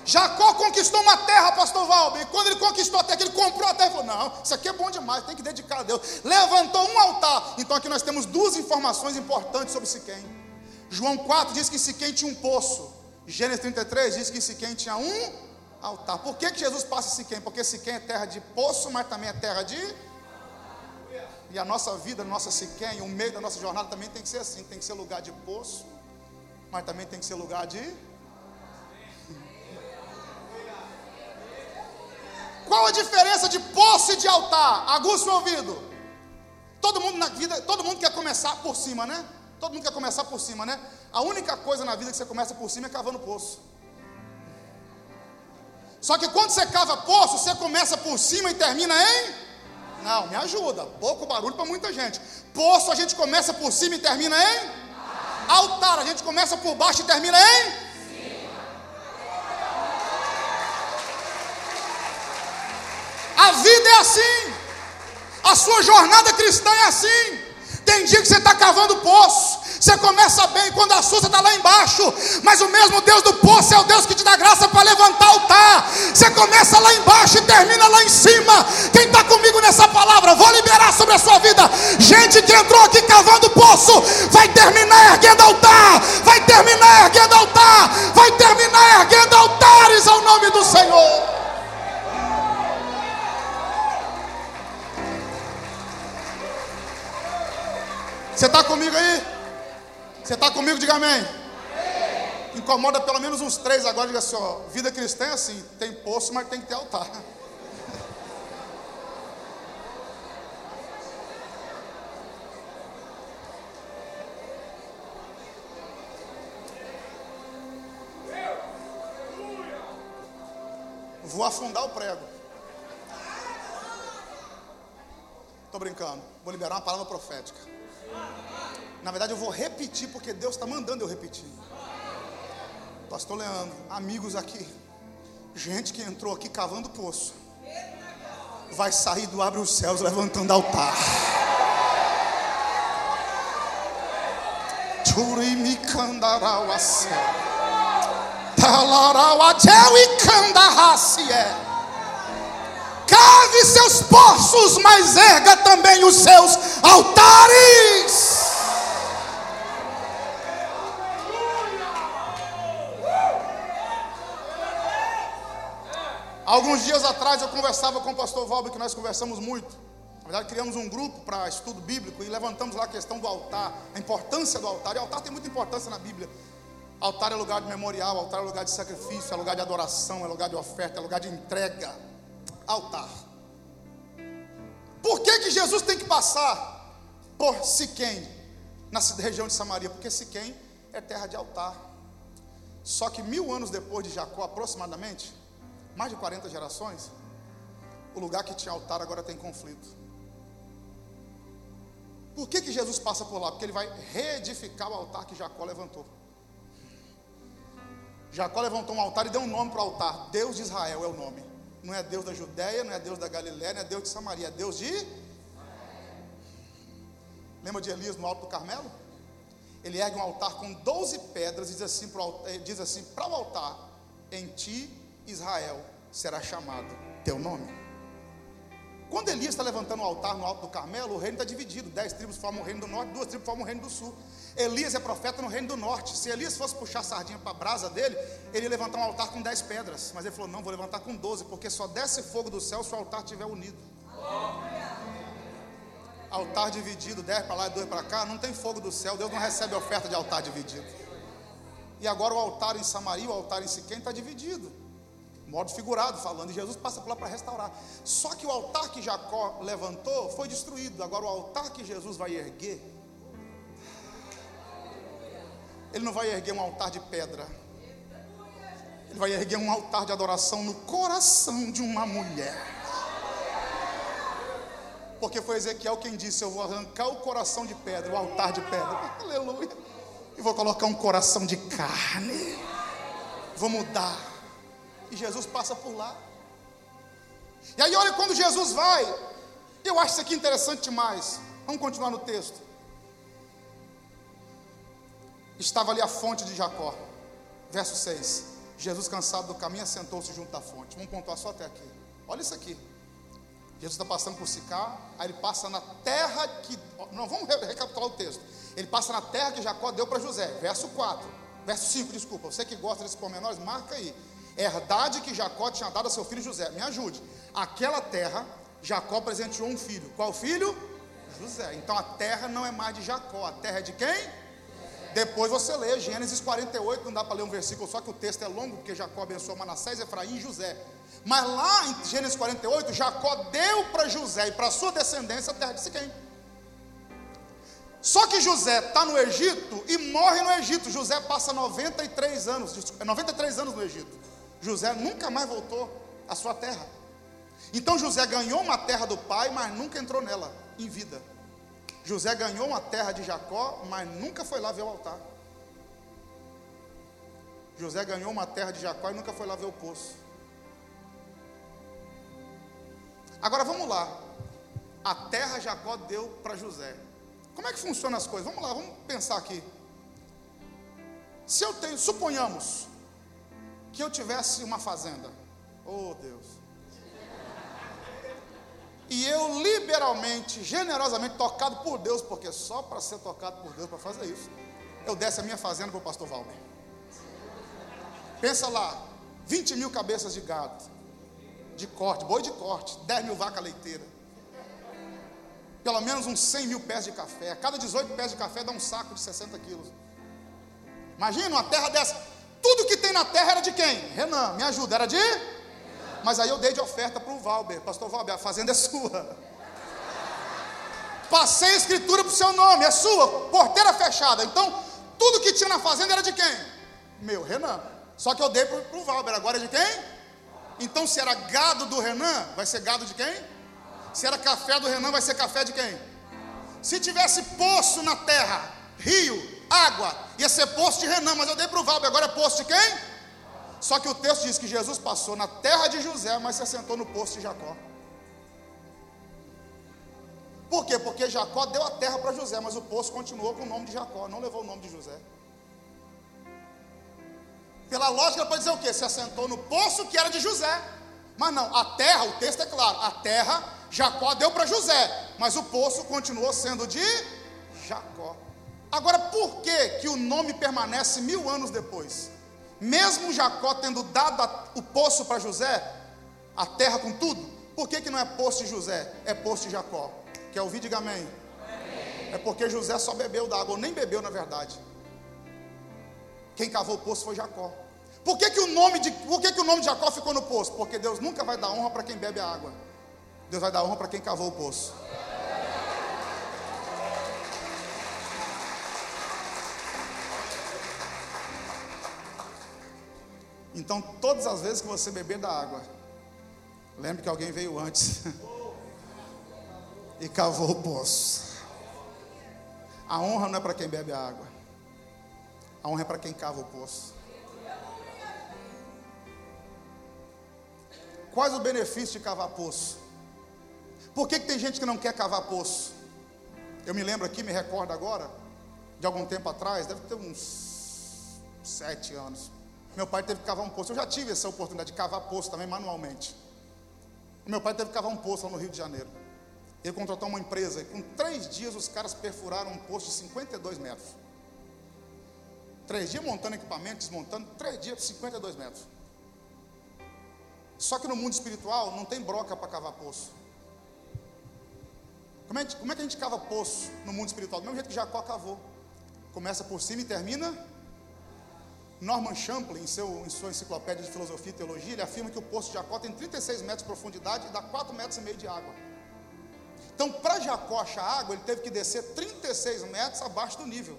Jacó conquistou uma terra, pastor Valber. E quando ele conquistou a terra, ele comprou a terra, falou: Não, isso aqui é bom demais, tem que dedicar a Deus. Levantou um altar. Então aqui nós temos duas informações importantes sobre Siquém. João 4 diz que Siquém tinha um poço. Gênesis 33 diz que Siquém tinha um altar. Por que, que Jesus passa Siquém? Porque Siquém é terra de poço, mas também é terra de. E a nossa vida, a nossa Siquém, o meio da nossa jornada também tem que ser assim: tem que ser lugar de poço, mas também tem que ser lugar de Qual a diferença de poço e de altar? Aguça o ouvido. Todo mundo na vida, todo mundo quer começar por cima, né? Todo mundo quer começar por cima, né? A única coisa na vida que você começa por cima é cavando poço. Só que quando você cava poço, você começa por cima e termina em. Não, me ajuda. Pouco barulho para muita gente. Poço a gente começa por cima e termina em. Altar a gente começa por baixo e termina em. A vida é assim. A sua jornada cristã é assim. Tem dia que você está cavando poço. Você começa bem quando a sua está lá embaixo. Mas o mesmo Deus do poço é o Deus que te dá graça para levantar o altar. Você começa lá embaixo e termina lá em cima. Quem está comigo nessa palavra? Vou liberar sobre a sua vida. Gente que entrou aqui cavando poço, vai terminar erguendo altar. Vai terminar erguendo altar. Vai terminar erguendo altares ao nome do Senhor. Você está comigo aí? Você está comigo? Diga amém. Incomoda pelo menos uns três agora. Diga assim: ó, vida cristã é assim: tem poço, mas tem que ter altar. Vou afundar o prego. Estou brincando. Vou liberar uma palavra profética. Na verdade, eu vou repetir porque Deus está mandando eu repetir. Pastor Leandro, amigos aqui, gente que entrou aqui cavando poço, vai sair do abre os céus levantando altar. Talarau e candarracie cave seus poços, mas erga também os seus altares. Alguns dias atrás eu conversava com o pastor Valber, que nós conversamos muito. Na verdade, criamos um grupo para estudo bíblico e levantamos lá a questão do altar, a importância do altar. E o altar tem muita importância na Bíblia. Altar é lugar de memorial, altar é lugar de sacrifício, é lugar de adoração, é lugar de oferta, é lugar de entrega altar. Por que, que Jesus tem que passar por Siquém, na região de Samaria? Porque Siquém é terra de altar. Só que mil anos depois de Jacó, aproximadamente, mais de 40 gerações, o lugar que tinha altar agora tem conflito. Por que, que Jesus passa por lá? Porque ele vai reedificar o altar que Jacó levantou. Jacó levantou um altar e deu um nome para o altar. Deus de Israel é o nome. Não é Deus da Judéia, não é Deus da Galiléia, não é Deus de Samaria, é Deus de. Lembra de Elias no alto do Carmelo? Ele ergue um altar com 12 pedras e diz assim para o eh, assim, o altar: Em ti, Israel, será chamado teu nome. Quando Elias está levantando o altar no alto do Carmelo, o reino está dividido: dez tribos formam o reino do norte, duas tribos formam o reino do sul. Elias é profeta no reino do norte. Se Elias fosse puxar a sardinha para a brasa dele, ele ia levantar um altar com dez pedras. Mas ele falou: Não, vou levantar com doze, porque só desce fogo do céu se o altar estiver unido. Altar dividido, dez para lá e dois para cá, não tem fogo do céu. Deus não recebe oferta de altar dividido. E agora o altar em Samaria, o altar em Siquém está dividido modo figurado falando, e Jesus passa por lá para restaurar. Só que o altar que Jacó levantou foi destruído. Agora o altar que Jesus vai erguer, ele não vai erguer um altar de pedra. Ele vai erguer um altar de adoração no coração de uma mulher. Porque foi Ezequiel quem disse: Eu vou arrancar o coração de pedra, o altar de pedra. Aleluia. E vou colocar um coração de carne. Vou mudar e Jesus passa por lá. E aí, olha quando Jesus vai, eu acho isso aqui interessante demais. Vamos continuar no texto. Estava ali a fonte de Jacó, verso 6. Jesus, cansado do caminho, assentou-se junto da fonte. Vamos pontuar só até aqui. Olha isso aqui. Jesus está passando por Sicá, aí ele passa na terra que. Não, vamos recapitular o texto. Ele passa na terra que Jacó deu para José, verso 4, verso 5, desculpa. Você que gosta desses pormenores, marca aí. Herdade que Jacó tinha dado a seu filho José. Me ajude. Aquela terra, Jacó presenteou um filho. Qual filho? José. Então a terra não é mais de Jacó, a terra é de quem? Depois você lê Gênesis 48, não dá para ler um versículo só que o texto é longo, porque Jacó abençoou Manassés, Efraim e José. Mas lá em Gênesis 48, Jacó deu para José e para sua descendência a terra de Siquém. Só que José está no Egito e morre no Egito. José passa 93 anos, 93 anos no Egito. José nunca mais voltou à sua terra. Então José ganhou uma terra do pai, mas nunca entrou nela em vida. José ganhou uma terra de Jacó, mas nunca foi lá ver o altar. José ganhou uma terra de Jacó e nunca foi lá ver o poço. Agora vamos lá. A terra Jacó deu para José. Como é que funcionam as coisas? Vamos lá, vamos pensar aqui. Se eu tenho, suponhamos que eu tivesse uma fazenda. Oh Deus. E eu liberalmente, generosamente, tocado por Deus, porque só para ser tocado por Deus para fazer isso, eu desse a minha fazenda para o pastor Valmer. Pensa lá, 20 mil cabeças de gado, de corte, boi de corte, 10 mil vacas leiteiras. Pelo menos uns 100 mil pés de café. Cada 18 pés de café dá um saco de 60 quilos. Imagina uma terra dessa. Tudo que tem na terra era de quem? Renan, me ajuda, era de? Mas aí eu dei de oferta para o Valber. Pastor Valber, a fazenda é sua. Passei a escritura para o seu nome, é sua, porteira fechada. Então, tudo que tinha na fazenda era de quem? Meu, Renan. Só que eu dei para o Valber, agora é de quem? Então, se era gado do Renan, vai ser gado de quem? Se era café do Renan, vai ser café de quem? Se tivesse poço na terra, rio, água, ia ser poço de Renan, mas eu dei para o Valber, agora é poço de quem? Só que o texto diz que Jesus passou na terra de José, mas se assentou no poço de Jacó. Por quê? Porque Jacó deu a terra para José, mas o poço continuou com o nome de Jacó, não levou o nome de José. Pela lógica, pode dizer o quê? Se assentou no poço que era de José. Mas não, a terra, o texto é claro, a terra Jacó deu para José, mas o poço continuou sendo de Jacó. Agora, por que, que o nome permanece mil anos depois? Mesmo Jacó tendo dado a, o poço para José, a terra com tudo, por que, que não é poço de José, é poço de Jacó? Quer ouvir? Diga amém. amém. É porque José só bebeu da água, ou nem bebeu na verdade. Quem cavou o poço foi Jacó. Por que, que, o, nome de, por que, que o nome de Jacó ficou no poço? Porque Deus nunca vai dar honra para quem bebe a água. Deus vai dar honra para quem cavou o poço. Então, todas as vezes que você beber da água, lembre que alguém veio antes e cavou o poço. A honra não é para quem bebe a água. A honra é para quem cava o poço. Quais o benefício de cavar poço? Por que, que tem gente que não quer cavar poço? Eu me lembro aqui, me recordo agora, de algum tempo atrás, deve ter uns sete anos. Meu pai teve que cavar um poço. Eu já tive essa oportunidade de cavar poço também manualmente. Meu pai teve que cavar um poço lá no Rio de Janeiro. Ele contratou uma empresa e com três dias os caras perfuraram um poço de 52 metros. Três dias montando equipamento, desmontando, três dias, 52 metros. Só que no mundo espiritual não tem broca para cavar poço. Como é, como é, que a gente cava poço no mundo espiritual? Do mesmo jeito que Jacó cavou. Começa por cima e termina. Norman Champlin, em, seu, em sua enciclopédia de filosofia e teologia, ele afirma que o poço de Jacó tem 36 metros de profundidade e dá 4 metros e meio de água. Então, para Jacó achar água, ele teve que descer 36 metros abaixo do nível.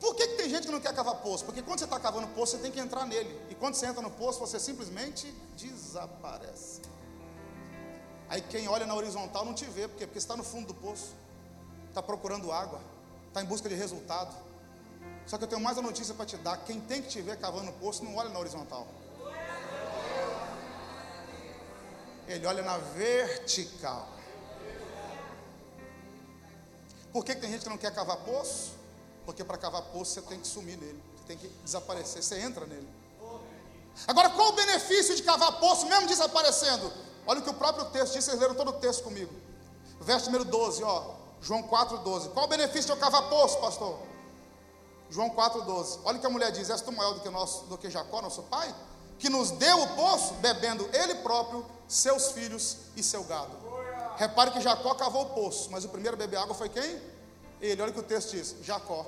Por que, que tem gente que não quer cavar poço? Porque quando você está cavando poço, você tem que entrar nele. E quando você entra no poço, você simplesmente desaparece. Aí quem olha na horizontal não te vê, porque, porque você está no fundo do poço, está procurando água, está em busca de resultado. Só que eu tenho mais uma notícia para te dar: quem tem que te ver cavando o poço não olha na horizontal. Ele olha na vertical. Por que, que tem gente que não quer cavar poço? Porque para cavar poço você tem que sumir nele, você tem que desaparecer, você entra nele. Agora, qual o benefício de cavar poço mesmo desaparecendo? Olha o que o próprio texto diz, vocês leram todo o texto comigo. Verso número 12, ó. João 4,12. Qual o benefício de eu cavar poço, pastor? João 4,12. Olha o que a mulher diz: És tu maior do que, nosso, do que Jacó, nosso pai? Que nos deu o poço, bebendo ele próprio, seus filhos e seu gado. Repare que Jacó cavou o poço, mas o primeiro a beber água foi quem? Ele. Olha o que o texto diz: Jacó.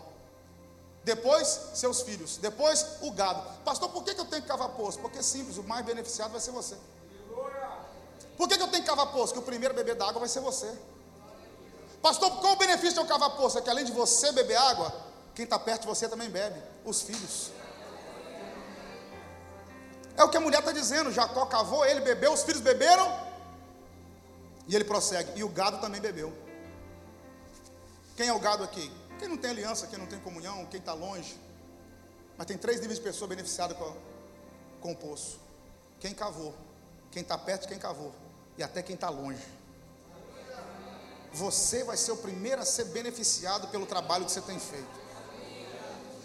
Depois, seus filhos. Depois, o gado. Pastor, por que, eu tenho que cavar poço? Porque é simples, o mais beneficiado vai ser você. Por que, eu tenho que cavar poço? Porque o primeiro a beber da água vai ser você. Pastor, qual o benefício de eu cavar poço? É que além de você beber água, quem está perto de você também bebe. Os filhos. É o que a mulher está dizendo. Jacó cavou, ele bebeu, os filhos beberam. E ele prossegue. E o gado também bebeu. Quem é o gado aqui? Quem não tem aliança, quem não tem comunhão, quem está longe. Mas tem três níveis de pessoa beneficiada com, com o poço: quem cavou, quem está perto, quem cavou, e até quem está longe. Você vai ser o primeiro a ser beneficiado pelo trabalho que você tem feito.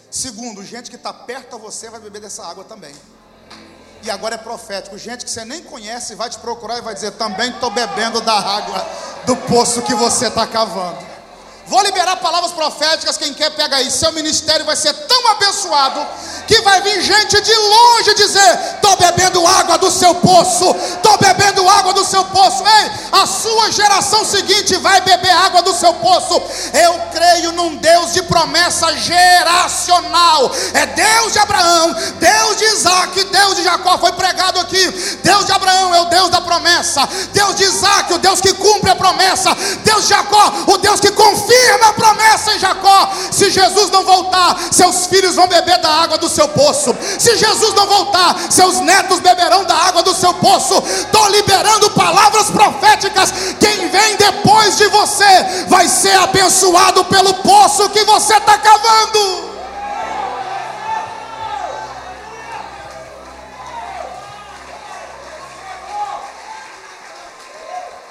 Segundo, gente que está perto a você vai beber dessa água também. E agora é profético. Gente que você nem conhece vai te procurar e vai dizer: também estou bebendo da água do poço que você está cavando. Vou liberar palavras proféticas. Quem quer, pega aí. Seu ministério vai ser tão abençoado que vai vir gente de longe dizer: Estou bebendo água do seu poço. Estou bebendo água do seu poço. Ei, a sua geração seguinte vai beber água do seu poço. Eu creio num Deus de promessa geracional. É Deus de Abraão, Deus de Isaac, Deus de Jacó. Foi pregado aqui. Deus de Abraão é o Deus da promessa. Deus de Isaac, o Deus que cumpre a promessa. Deus de Jacó, o Deus que confia firme a promessa em Jacó. Se Jesus não voltar, seus filhos vão beber da água do seu poço. Se Jesus não voltar, seus netos beberão da água do seu poço. Estou liberando palavras proféticas. Quem vem depois de você vai ser abençoado pelo poço que você está cavando.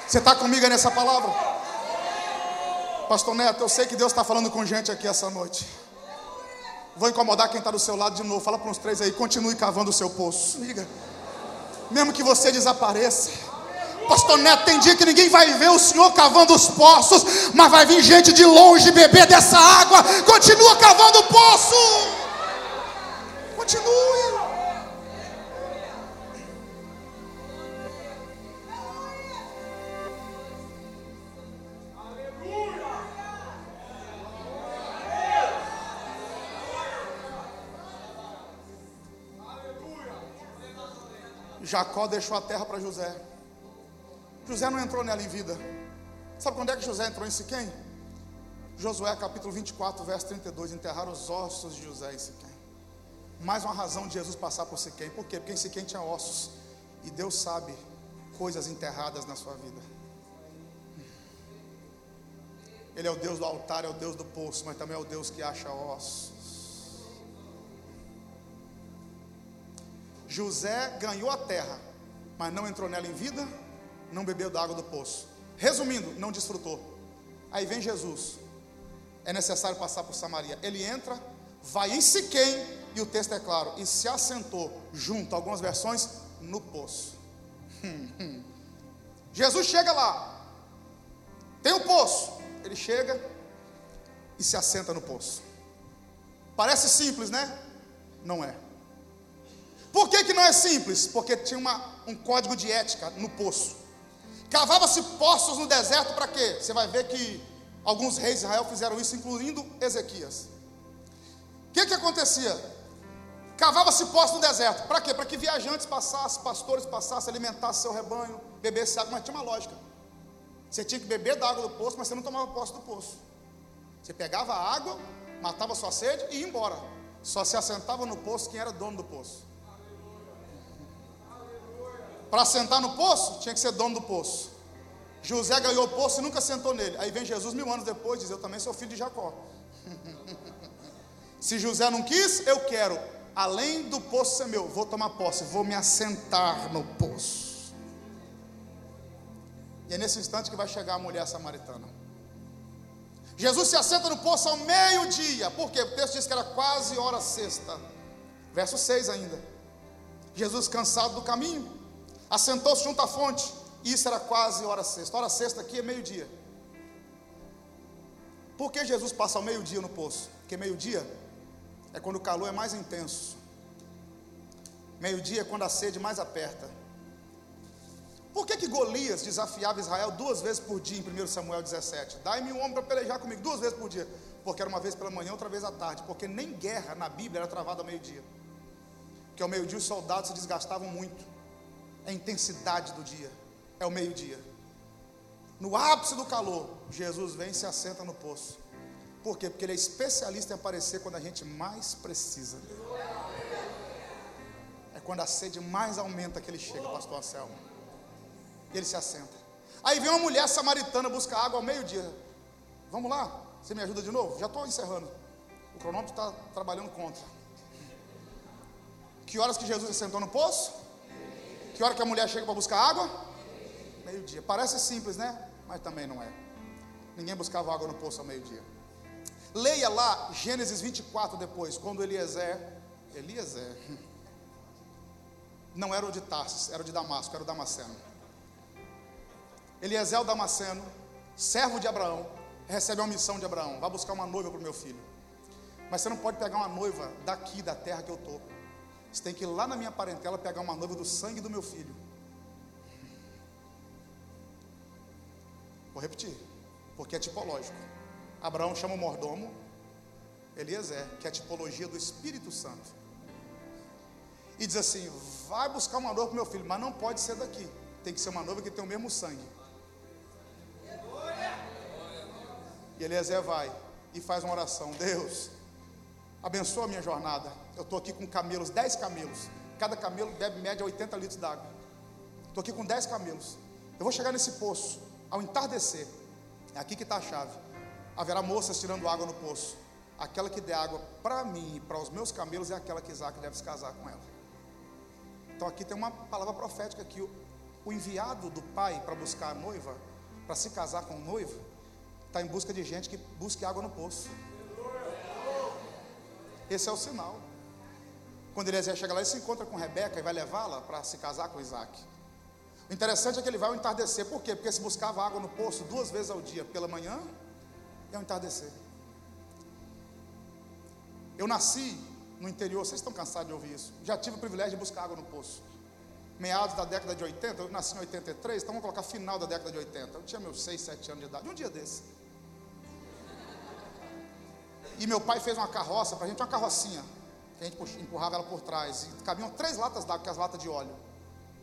Você está comigo nessa palavra? Pastor Neto, eu sei que Deus está falando com gente aqui essa noite. Vou incomodar quem está do seu lado de novo. Fala para uns três aí, continue cavando o seu poço. Liga. Mesmo que você desapareça. Pastor Neto, tem dia que ninguém vai ver o Senhor cavando os poços, mas vai vir gente de longe beber dessa água. Continua cavando o poço. Continue. Jacó deixou a terra para José. José não entrou nela em vida. Sabe quando é que José entrou em Siquém? Josué capítulo 24, verso 32, enterraram os ossos de José em Siquém. Mais uma razão de Jesus passar por Siquém. Por quê? Porque em Siquém tinha ossos. E Deus sabe coisas enterradas na sua vida. Ele é o Deus do altar, é o Deus do poço, mas também é o Deus que acha ossos. José ganhou a terra, mas não entrou nela em vida, não bebeu da água do poço. Resumindo, não desfrutou. Aí vem Jesus. É necessário passar por Samaria. Ele entra, vai em Siquém, e o texto é claro, e se assentou junto, algumas versões, no poço. Jesus chega lá, tem um poço, ele chega e se assenta no poço. Parece simples, né? Não é. Por que, que não é simples? Porque tinha uma, um código de ética no poço. Cavava-se poços no deserto para quê? Você vai ver que alguns reis de Israel fizeram isso, incluindo Ezequias. O que, que acontecia? Cavava-se poços no deserto. Para quê? Para que viajantes passassem, pastores passassem, alimentassem seu rebanho, bebessem água. Mas tinha uma lógica. Você tinha que beber da água do poço, mas você não tomava posse do poço. Você pegava a água, matava a sua sede e ia embora. Só se assentava no poço quem era dono do poço. Para sentar no poço, tinha que ser dono do poço. José ganhou o poço e nunca sentou nele. Aí vem Jesus mil anos depois e diz: Eu também sou filho de Jacó. Se José não quis, eu quero. Além do poço ser meu, vou tomar posse, vou me assentar no poço. E é nesse instante que vai chegar a mulher samaritana. Jesus se assenta no poço ao meio-dia. Por quê? O texto diz que era quase hora sexta. Verso 6 ainda. Jesus, cansado do caminho, assentou-se junto à fonte. Isso era quase hora sexta. Hora sexta aqui é meio-dia. Por que Jesus passa ao meio-dia no poço? Porque meio-dia é quando o calor é mais intenso. Meio-dia é quando a sede mais aperta. Por que, que Golias desafiava Israel duas vezes por dia em 1 Samuel 17? Dai-me um homem para pelejar comigo duas vezes por dia. Porque era uma vez pela manhã, outra vez à tarde. Porque nem guerra na Bíblia era travada ao meio-dia. Porque ao meio-dia os soldados se desgastavam muito. É a intensidade do dia. É o meio-dia. No ápice do calor, Jesus vem e se assenta no poço. Por quê? Porque ele é especialista em aparecer quando a gente mais precisa. É quando a sede mais aumenta que ele chega, pastor Anselmo. E ele se assenta. Aí vem uma mulher samaritana buscar água ao meio-dia. Vamos lá? Você me ajuda de novo? Já estou encerrando. O cronômetro está trabalhando contra. Que horas que Jesus se sentou no poço? Que hora que a mulher chega para buscar água? Meio-dia. Parece simples, né? Mas também não é. Ninguém buscava água no poço ao meio-dia. Leia lá Gênesis 24 depois, quando Eliezer, Eliezer, não era o de Tarsis, era o de Damasco, era o Damasceno. Eliezer o Damasceno, servo de Abraão, recebe uma missão de Abraão: vá buscar uma noiva para o meu filho. Mas você não pode pegar uma noiva daqui da terra que eu estou. Você tem que ir lá na minha parentela pegar uma noiva do sangue do meu filho. Vou repetir, porque é tipológico. Abraão chama o mordomo, Eliezer, que é a tipologia do Espírito Santo. E diz assim: vai buscar uma noiva para meu filho, mas não pode ser daqui. Tem que ser uma noiva que tem o mesmo sangue. E Eliezer vai e faz uma oração: Deus, abençoa a minha jornada. Eu estou aqui com camelos, 10 camelos. Cada camelo bebe média 80 litros d'água. Estou aqui com 10 camelos. Eu vou chegar nesse poço ao entardecer. É aqui que está a chave. Haverá moças tirando água no poço. Aquela que der água para mim e para os meus camelos é aquela que Isaac deve se casar com ela. Então aqui tem uma palavra profética que o, o enviado do pai para buscar a noiva, para se casar com o noivo, está em busca de gente que busque água no poço. Esse é o sinal. Quando Eliezer chega lá, ele se encontra com Rebeca e vai levá-la para se casar com Isaac. O interessante é que ele vai ao entardecer. Por quê? Porque se buscava água no poço duas vezes ao dia, pela manhã e ao entardecer. Eu nasci no interior, vocês estão cansados de ouvir isso. Já tive o privilégio de buscar água no poço. Meados da década de 80, eu nasci em 83, então vamos colocar final da década de 80. Eu tinha meus 6, 7 anos de idade, um dia desse. E meu pai fez uma carroça para a gente, uma carrocinha, que a gente empurrava ela por trás. E cabiam três latas d'água, que é as latas de óleo.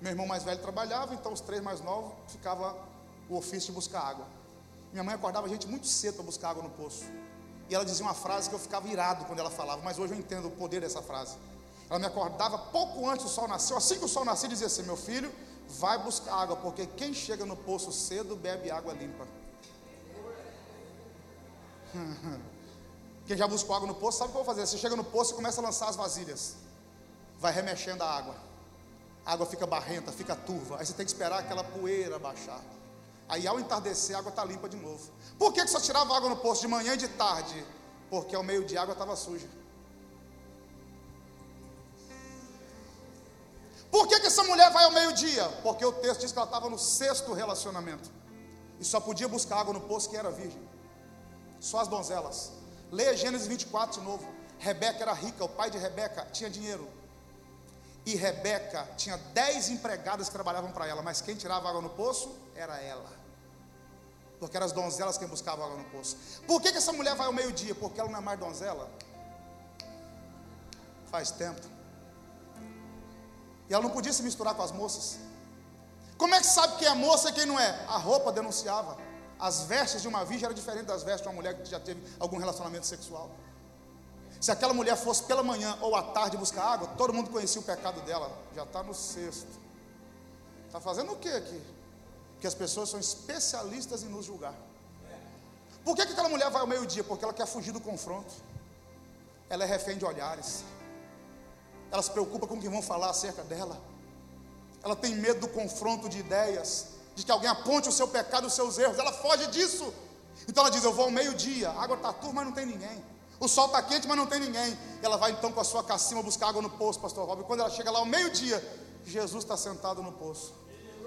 Meu irmão mais velho trabalhava, então os três mais novos ficava o ofício de buscar água. Minha mãe acordava a gente muito cedo para buscar água no poço. E ela dizia uma frase que eu ficava irado quando ela falava, mas hoje eu entendo o poder dessa frase. Ela me acordava pouco antes do sol nascer, assim que o sol nascia, dizia assim: Meu filho, vai buscar água, porque quem chega no poço cedo bebe água limpa. Quem já buscou água no poço sabe o que eu vou fazer. Você chega no poço e começa a lançar as vasilhas, vai remexendo a água, a água fica barrenta, fica turva, aí você tem que esperar aquela poeira baixar. Aí ao entardecer a água está limpa de novo. Por que, que só tirava água no poço de manhã e de tarde? Porque ao meio-dia a água estava suja. Por que, que essa mulher vai ao meio-dia? Porque o texto diz que ela estava no sexto relacionamento. E só podia buscar água no poço que era virgem. Só as donzelas. Leia Gênesis 24 de novo. Rebeca era rica, o pai de Rebeca tinha dinheiro. E Rebeca tinha dez empregadas que trabalhavam para ela, mas quem tirava água no poço era ela. Porque eram as donzelas quem buscavam água no poço. Por que, que essa mulher vai ao meio-dia? Porque ela não é mais donzela. Faz tempo. E ela não podia se misturar com as moças. Como é que sabe quem é moça e quem não é? A roupa denunciava. As vestes de uma virgem eram diferentes das vestes de uma mulher que já teve algum relacionamento sexual. Se aquela mulher fosse pela manhã ou à tarde buscar água, todo mundo conhecia o pecado dela. Já está no sexto. Está fazendo o que aqui? Porque as pessoas são especialistas em nos julgar. Por que, que aquela mulher vai ao meio-dia? Porque ela quer fugir do confronto. Ela é refém de olhares. Ela se preocupa com o que vão falar acerca dela. Ela tem medo do confronto de ideias. De que alguém aponte o seu pecado, os seus erros. Ela foge disso. Então ela diz: Eu vou ao meio-dia, a água está turva, mas não tem ninguém. O sol está quente, mas não tem ninguém. Ela vai então com a sua cacima buscar água no poço, pastor Rob. Quando ela chega lá ao meio-dia, Jesus está sentado no poço.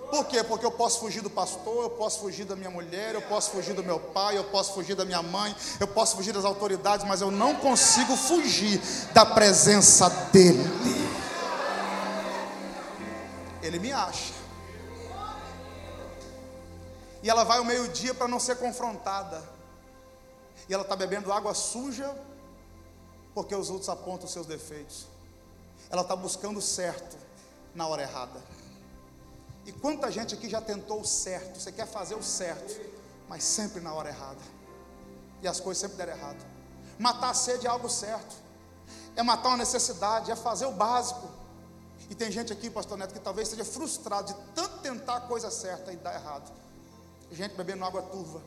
Por quê? Porque eu posso fugir do pastor, eu posso fugir da minha mulher, eu posso fugir do meu pai, eu posso fugir da minha mãe, eu posso fugir das autoridades, mas eu não consigo fugir da presença dEle. Ele me acha. E ela vai ao meio-dia para não ser confrontada. E ela está bebendo água suja, porque os outros apontam os seus defeitos. Ela está buscando o certo na hora errada. E quanta gente aqui já tentou o certo, você quer fazer o certo, mas sempre na hora errada. E as coisas sempre deram errado. Matar a sede é algo certo, é matar uma necessidade, é fazer o básico. E tem gente aqui, pastor Neto, que talvez esteja frustrado de tanto tentar a coisa certa e dar errado. Gente bebendo água turva.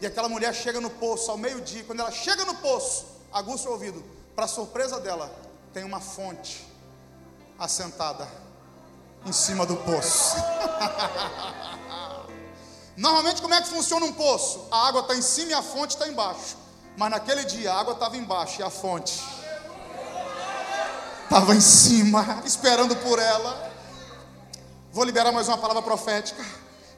E aquela mulher chega no poço ao meio-dia. Quando ela chega no poço, aguça o ouvido. Para surpresa dela, tem uma fonte assentada em cima do poço. Normalmente, como é que funciona um poço? A água está em cima e a fonte está embaixo. Mas naquele dia a água estava embaixo e a fonte estava em cima, esperando por ela. Vou liberar mais uma palavra profética.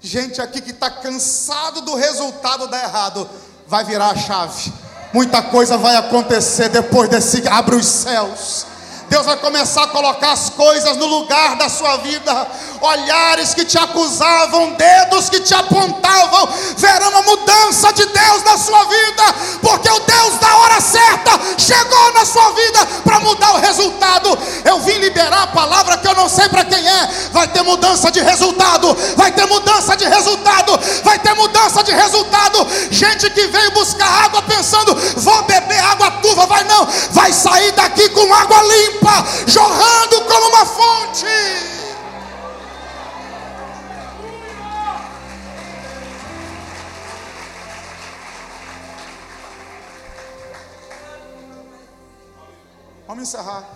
Gente aqui que está cansado do resultado dar errado, vai virar a chave. Muita coisa vai acontecer depois desse abre os céus. Deus vai começar a colocar as coisas no lugar da sua vida. Olhares que te acusavam, dedos que te apontavam, verão a mudança de Deus na sua vida, porque o Deus da hora certa chegou na sua vida para mudar o resultado. Eu vim liberar a palavra que eu não sei para quem é. Vai ter mudança de resultado, vai ter mudança de resultado, vai ter mudança de resultado. Gente que veio buscar água pensando, vou beber água turva, vai não, vai sair daqui com água limpa jorrando como uma fonte. Vamos encerrar.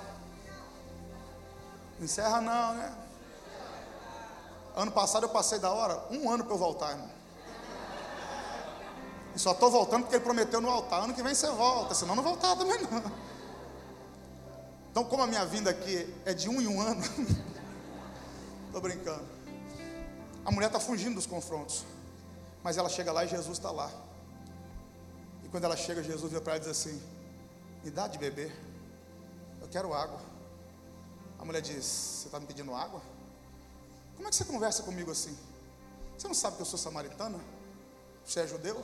Encerra não, né? Ano passado eu passei da hora, um ano para eu voltar, irmão. E só estou voltando porque ele prometeu no altar. Ano que vem você volta, senão não voltar também não. Então, como a minha vinda aqui é de um em um ano, estou brincando. A mulher está fugindo dos confrontos, mas ela chega lá e Jesus está lá. E quando ela chega, Jesus vira para ela e diz assim: Me dá de beber, eu quero água. A mulher diz: Você está me pedindo água? Como é que você conversa comigo assim? Você não sabe que eu sou samaritana? Você é judeu?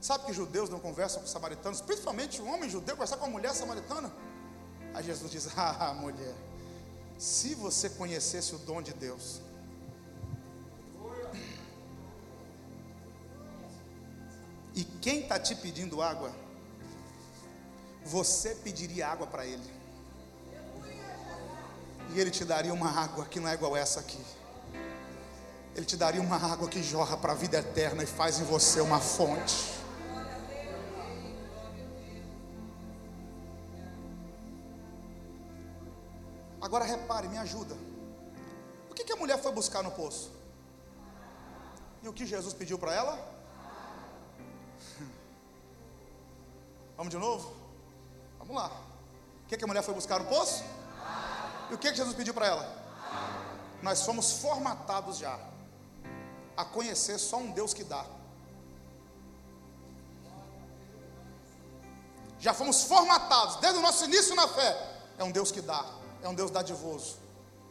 Sabe que judeus não conversam com samaritanos, principalmente um homem judeu conversar com uma mulher samaritana? Aí Jesus diz: Ah, mulher, se você conhecesse o dom de Deus, e quem está te pedindo água, você pediria água para ele, e ele te daria uma água que não é igual essa aqui. Ele te daria uma água que jorra para a vida eterna e faz em você uma fonte. Agora repare, me ajuda. O que, que a mulher foi buscar no poço? E o que Jesus pediu para ela? Vamos de novo? Vamos lá. O que, que a mulher foi buscar no poço? E o que, que Jesus pediu para ela? Nós fomos formatados já a conhecer só um Deus que dá. Já fomos formatados desde o nosso início na fé. É um Deus que dá é um Deus dadivoso.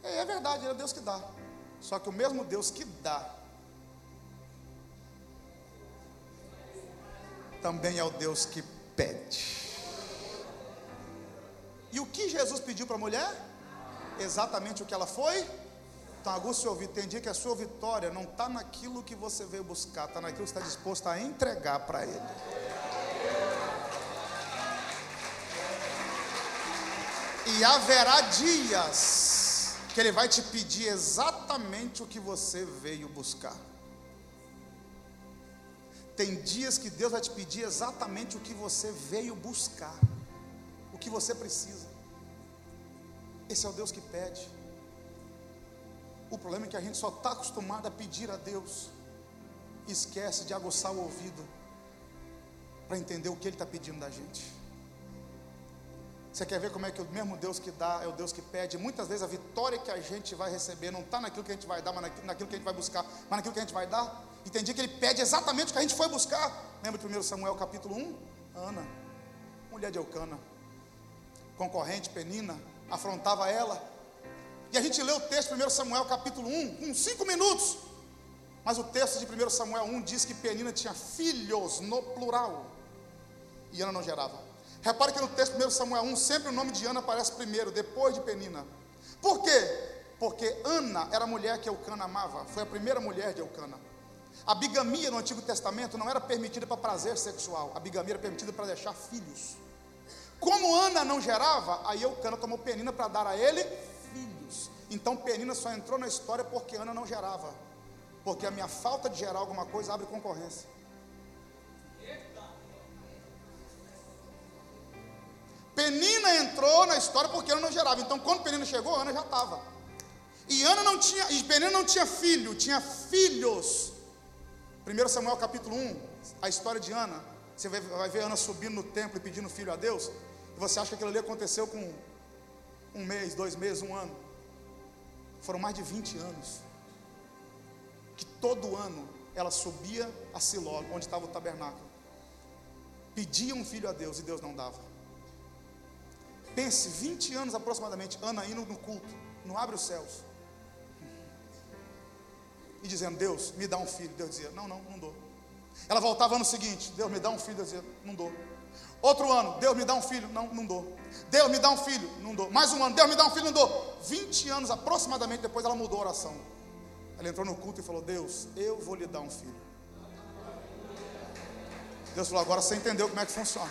É, é verdade, é Deus que dá. Só que o mesmo Deus que dá, também é o Deus que pede. E o que Jesus pediu para a mulher? Exatamente o que ela foi? Então, aguça seu ouvido. Tem dia que a sua vitória não está naquilo que você veio buscar, está naquilo que está disposto a entregar para Ele. E haverá dias que Ele vai te pedir exatamente o que você veio buscar. Tem dias que Deus vai te pedir exatamente o que você veio buscar, o que você precisa. Esse é o Deus que pede. O problema é que a gente só está acostumado a pedir a Deus, esquece de aguçar o ouvido para entender o que Ele está pedindo da gente. Você quer ver como é que o mesmo Deus que dá é o Deus que pede? Muitas vezes a vitória que a gente vai receber não está naquilo que a gente vai dar, mas naquilo que a gente vai buscar, mas naquilo que a gente vai dar. Entendi que ele pede exatamente o que a gente foi buscar. Lembra de 1 Samuel capítulo 1? Ana, mulher de Eucana, concorrente, Penina, afrontava ela. E a gente lê o texto de 1 Samuel capítulo 1, com 5 minutos. Mas o texto de 1 Samuel 1 diz que Penina tinha filhos no plural. E Ana não gerava. Repare que no texto 1 Samuel 1, sempre o nome de Ana aparece primeiro, depois de Penina. Por quê? Porque Ana era a mulher que Eucana amava, foi a primeira mulher de Eucana. A bigamia no Antigo Testamento não era permitida para prazer sexual, a bigamia era permitida para deixar filhos. Como Ana não gerava, aí Eucana tomou Penina para dar a ele filhos. Então Penina só entrou na história porque Ana não gerava. Porque a minha falta de gerar alguma coisa abre concorrência. Penina entrou na história porque Ana não gerava. Então, quando Penina chegou, Ana já estava. E Ana não tinha, e Penina não tinha filho, tinha filhos. 1 Samuel capítulo 1, a história de Ana. Você vai, vai ver Ana subindo no templo e pedindo filho a Deus. E você acha que aquilo ali aconteceu com um mês, dois meses, um ano. Foram mais de 20 anos. Que todo ano ela subia a Siló, onde estava o tabernáculo. Pedia um filho a Deus e Deus não dava. Pense, 20 anos aproximadamente, Ana indo no culto, não abre os céus. E dizendo, Deus, me dá um filho. Deus dizia, não, não, não dou. Ela voltava ano seguinte, Deus me dá um filho. Deus dizia, não dou. Outro ano, Deus me dá um filho, não, não dou. Deus me dá um filho, não dou. Mais um ano, Deus me dá um filho, não dou. 20 anos aproximadamente depois ela mudou a oração. Ela entrou no culto e falou: Deus, eu vou lhe dar um filho. Deus falou: agora você entendeu como é que funciona.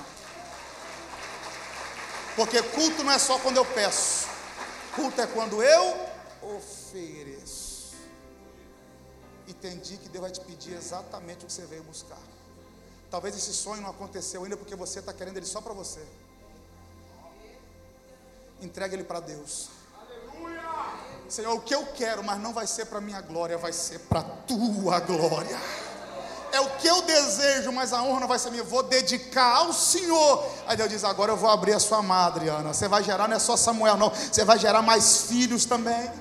Porque culto não é só quando eu peço, culto é quando eu ofereço. Entendi que Deus vai te pedir exatamente o que você veio buscar. Talvez esse sonho não aconteceu ainda porque você está querendo ele só para você. Entrega ele para Deus. Senhor, o que eu quero, mas não vai ser para minha glória, vai ser para tua glória é o que eu desejo, mas a honra não vai ser minha. Vou dedicar ao Senhor. Aí Deus diz: Agora eu vou abrir a sua madre, Ana. Você vai gerar, não é só Samuel, não. Você vai gerar mais filhos também.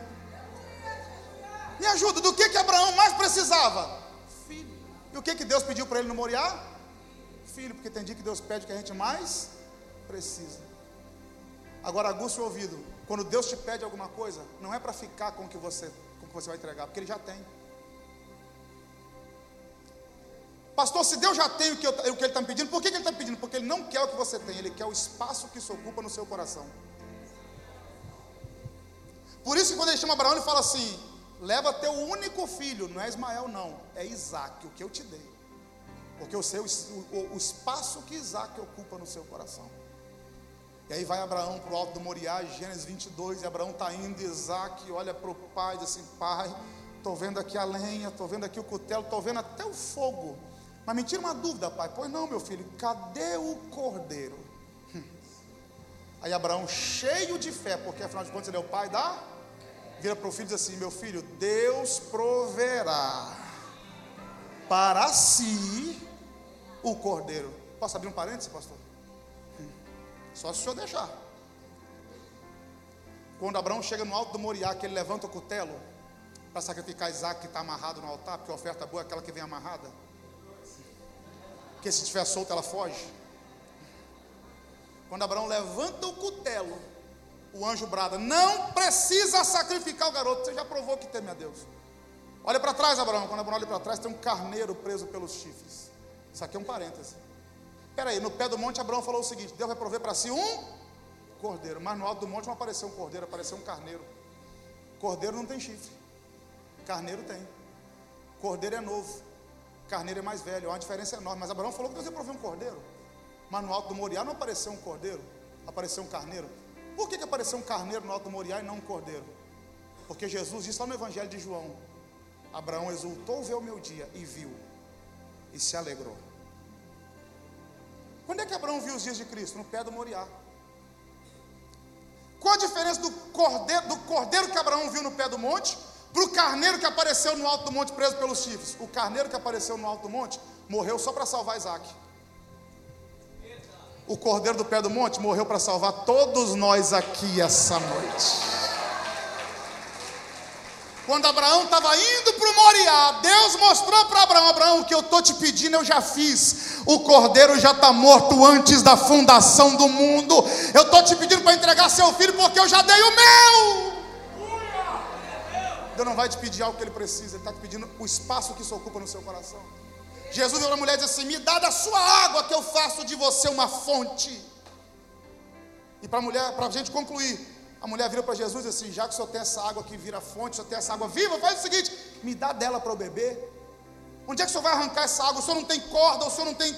Me ajuda, do que que Abraão mais precisava? Filho. E o que que Deus pediu para ele no Moriá? Filho, porque tem dia que Deus pede que a gente mais precisa. Agora aguça o ouvido. Quando Deus te pede alguma coisa, não é para ficar com o que você, com o que você vai entregar, porque Ele já tem. Pastor, se Deus já tem o que, eu, o que Ele está me pedindo, por que, que Ele está me pedindo? Porque Ele não quer o que você tem, Ele quer o espaço que se ocupa no seu coração. Por isso que quando ele chama Abraão, ele fala assim: leva teu único filho, não é Ismael, não, é Isaac, o que eu te dei. Porque eu sei o, o, o espaço que Isaac ocupa no seu coração. E aí vai Abraão para o alto do Moriá, Gênesis 22, e Abraão está indo, Isaac olha para o pai e diz assim: Pai, estou vendo aqui a lenha, estou vendo aqui o cutelo, estou vendo até o fogo. Mas me tira uma dúvida, pai. Pois não, meu filho, cadê o cordeiro? Hum. Aí Abraão, cheio de fé, porque afinal de contas ele é o pai da. Vira para o filho e diz assim: Meu filho, Deus proverá para si o cordeiro. Posso abrir um parênteses, pastor? Hum. Só se o senhor deixar. Quando Abraão chega no alto do Moriá, que ele levanta o cutelo para sacrificar Isaac que está amarrado no altar, porque a oferta boa é aquela que vem amarrada porque se estiver solta ela foge. Quando Abraão levanta o cutelo, o anjo brada: Não precisa sacrificar o garoto, você já provou que teme a Deus. Olha para trás, Abraão. Quando Abraão olha para trás, tem um carneiro preso pelos chifres. Isso aqui é um parêntese. Espera aí, no pé do monte, Abraão falou o seguinte: Deus vai prover para si um cordeiro. Mas no alto do monte não apareceu um cordeiro, apareceu um carneiro. Cordeiro não tem chifre, carneiro tem. Cordeiro é novo carneiro é mais velho, há uma diferença enorme. Mas Abraão falou que Deus ia prover um cordeiro. Mas no alto do Moriá não apareceu um cordeiro, apareceu um carneiro. Por que, que apareceu um carneiro no alto do Moriá e não um cordeiro? Porque Jesus disse lá no Evangelho de João: Abraão exultou ver o meu dia e viu, e se alegrou. Quando é que Abraão viu os dias de Cristo? No pé do Moriá. Qual a diferença do cordeiro, do cordeiro que Abraão viu no pé do monte Para o carneiro que apareceu no alto do monte preso pelos chifres. O carneiro que apareceu no alto do monte morreu só para salvar Isaac. O cordeiro do pé do monte morreu para salvar todos nós aqui essa noite. Quando Abraão estava indo para o Moriá, Deus mostrou para Abraão: Abraão, o que eu estou te pedindo eu já fiz. O cordeiro já está morto antes da fundação do mundo. Eu estou te pedindo para entregar seu filho porque eu já dei o meu. Deus não vai te pedir algo que ele precisa, ele está te pedindo o espaço que isso ocupa no seu coração. Jesus viu a mulher e disse assim: Me dá da sua água que eu faço de você uma fonte. E para a mulher, para a gente concluir, a mulher vira para Jesus e assim: já que o senhor tem essa água que vira fonte, o senhor tem essa água viva, faz o seguinte: me dá dela para eu beber. Onde é que o senhor vai arrancar essa água? O senhor não tem corda, o senhor não tem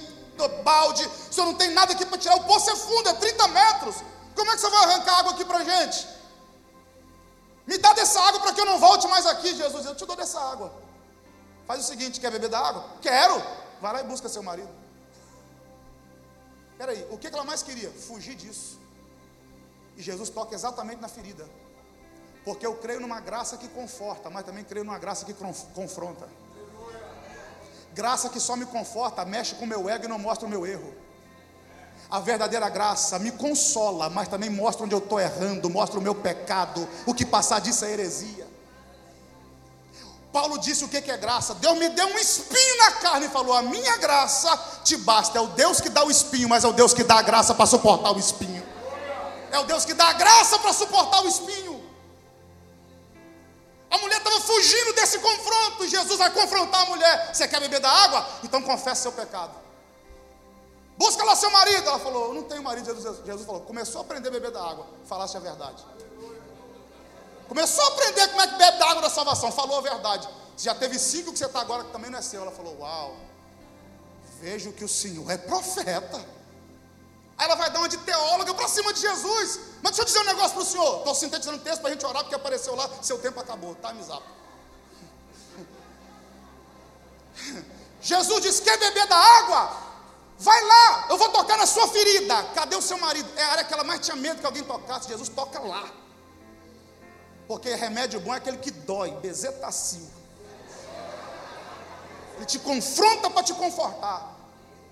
balde, o senhor não tem nada aqui para tirar. O poço é fundo, é 30 metros. Como é que o senhor vai arrancar água aqui para a gente? Me dá dessa água para que eu não volte aqui, Jesus. Eu te dou dessa água. Faz o seguinte: quer beber da água? Quero. Vai lá e busca seu marido. Peraí, o que ela mais queria? Fugir disso. E Jesus toca exatamente na ferida. Porque eu creio numa graça que conforta, mas também creio numa graça que confronta. Graça que só me conforta, mexe com o meu ego e não mostra o meu erro. A verdadeira graça me consola, mas também mostra onde eu estou errando, mostra o meu pecado. O que passar disso é heresia. Paulo disse o que é graça. Deus me deu um espinho na carne e falou: A minha graça te basta. É o Deus que dá o espinho, mas é o Deus que dá a graça para suportar o espinho. É o Deus que dá a graça para suportar o espinho. A mulher estava fugindo desse confronto. E Jesus vai confrontar a mulher. Você quer beber da água? Então confesse seu pecado. Busca lá seu marido. Ela falou: Eu não tenho marido. Jesus, falou: Começou a aprender a beber da água. Falaste a verdade. Começou a aprender como é que bebe da água da salvação. Falou a verdade. Você já teve cinco que você está agora que também não é seu. Ela falou: Uau. Vejo que o Senhor é profeta. Aí ela vai dar uma de teóloga para cima de Jesus. Mas deixa eu dizer um negócio para o senhor. Estou sintetizando um texto para a gente orar, porque apareceu lá, seu tempo acabou. Tá, zap. Jesus disse: quer beber da água? Vai lá, eu vou tocar na sua ferida. Cadê o seu marido? É a área que ela mais tinha medo que alguém tocasse. Jesus toca lá. Porque remédio bom é aquele que dói, bezetacil. Ele te confronta para te confortar.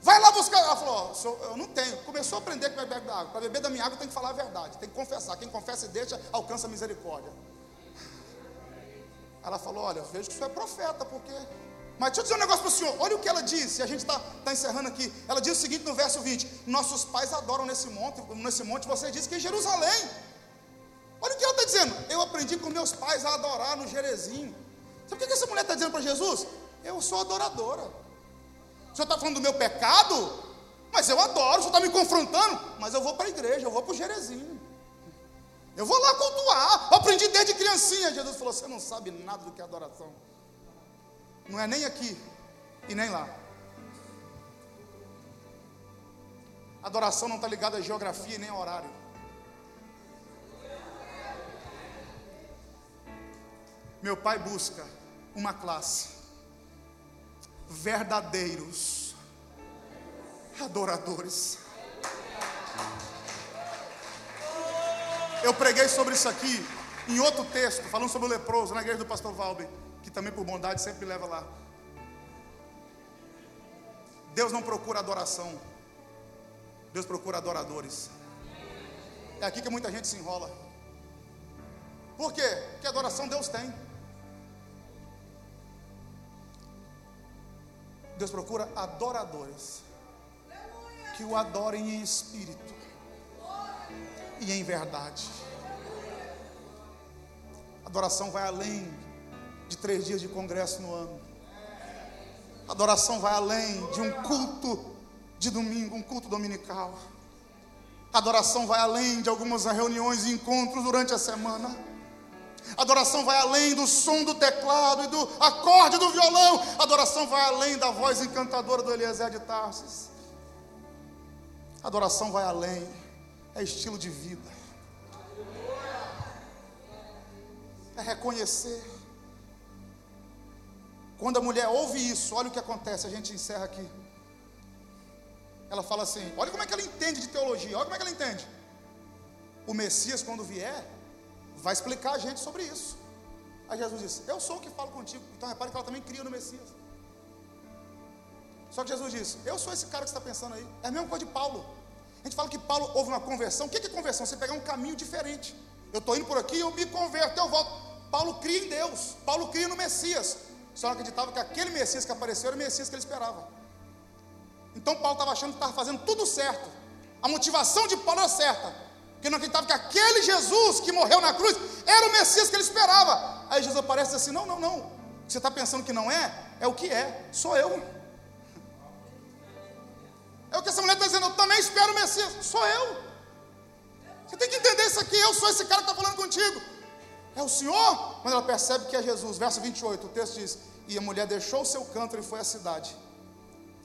Vai lá buscar. Ela falou: Eu não tenho. Começou a aprender que vai beber da água. Para beber da minha água tem que falar a verdade, tem que confessar. Quem confessa e deixa, alcança a misericórdia. Ela falou: Olha, eu vejo que o senhor é profeta, porque. Mas deixa eu dizer um negócio para o senhor. Olha o que ela disse. A gente está tá encerrando aqui. Ela diz o seguinte no verso 20: Nossos pais adoram nesse monte. Nesse monte você diz que é Jerusalém. Olha o que ela está dizendo. Eu aprendi com meus pais a adorar no Jerezinho. Sabe o que essa mulher está dizendo para Jesus? Eu sou adoradora senhor está falando do meu pecado? Mas eu adoro, o senhor está me confrontando. Mas eu vou para a igreja, eu vou para o Jerezinho. Eu vou lá cultuar. Eu aprendi desde criancinha. Jesus falou: Você não sabe nada do que é adoração. Não é nem aqui e nem lá. Adoração não está ligada a geografia e nem a horário. Meu pai busca uma classe verdadeiros adoradores. Eu preguei sobre isso aqui em outro texto, falando sobre o leproso, na igreja do pastor Valber, que também por bondade sempre leva lá. Deus não procura adoração, Deus procura adoradores. É aqui que muita gente se enrola. Por quê? Porque adoração Deus tem. Deus procura adoradores que o adorem em espírito e em verdade. Adoração vai além de três dias de congresso no ano. Adoração vai além de um culto de domingo, um culto dominical. Adoração vai além de algumas reuniões e encontros durante a semana. Adoração vai além do som do teclado e do acorde do violão. Adoração vai além da voz encantadora do Eliezer de Tarsis. Adoração vai além, é estilo de vida. É reconhecer. Quando a mulher ouve isso, olha o que acontece, a gente encerra aqui. Ela fala assim: olha como é que ela entende de teologia, olha como é que ela entende. O Messias, quando vier, vai explicar a gente sobre isso. Aí Jesus disse: Eu sou o que falo contigo. Então repare que ela também cria no Messias. Só que Jesus disse: Eu sou esse cara que está pensando aí. É a mesma coisa de Paulo. A gente fala que Paulo houve uma conversão. O que é conversão? Você pegar um caminho diferente. Eu estou indo por aqui, eu me converto, eu volto. Paulo cria em Deus. Paulo cria no Messias. Só não acreditava que aquele Messias que apareceu era o Messias que ele esperava. Então Paulo estava achando que estava fazendo tudo certo. A motivação de Paulo era certa. Porque não acreditava que aquele Jesus que morreu na cruz era o Messias que ele esperava. Aí Jesus aparece assim: Não, não, não. Você está pensando que não é? É o que é. Sou eu. É o que essa mulher está dizendo. Eu também espero o Messias. Sou eu. Você tem que entender isso aqui. Eu sou esse cara que está falando contigo. É o Senhor. Quando ela percebe que é Jesus. Verso 28. O texto diz: E a mulher deixou o seu canto e foi à cidade.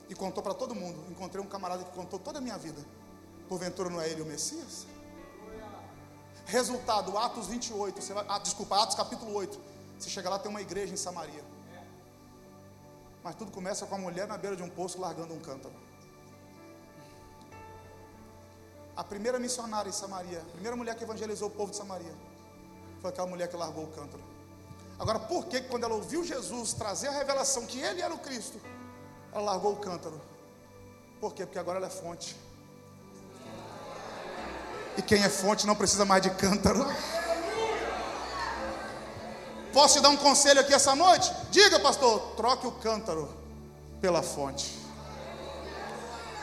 E contou para todo mundo. Encontrei um camarada que contou toda a minha vida. Porventura não é ele o Messias? Resultado, Atos 28, você vai, ah, desculpa, Atos capítulo 8. Você chega lá, tem uma igreja em Samaria. Mas tudo começa com a mulher na beira de um poço largando um cântaro. A primeira missionária em Samaria, a primeira mulher que evangelizou o povo de Samaria, foi aquela mulher que largou o cântaro. Agora, por que quando ela ouviu Jesus trazer a revelação que ele era o Cristo, ela largou o cântaro? Por quê? Porque agora ela é fonte. E quem é fonte não precisa mais de cântaro. Posso te dar um conselho aqui essa noite? Diga, pastor, troque o cântaro pela fonte.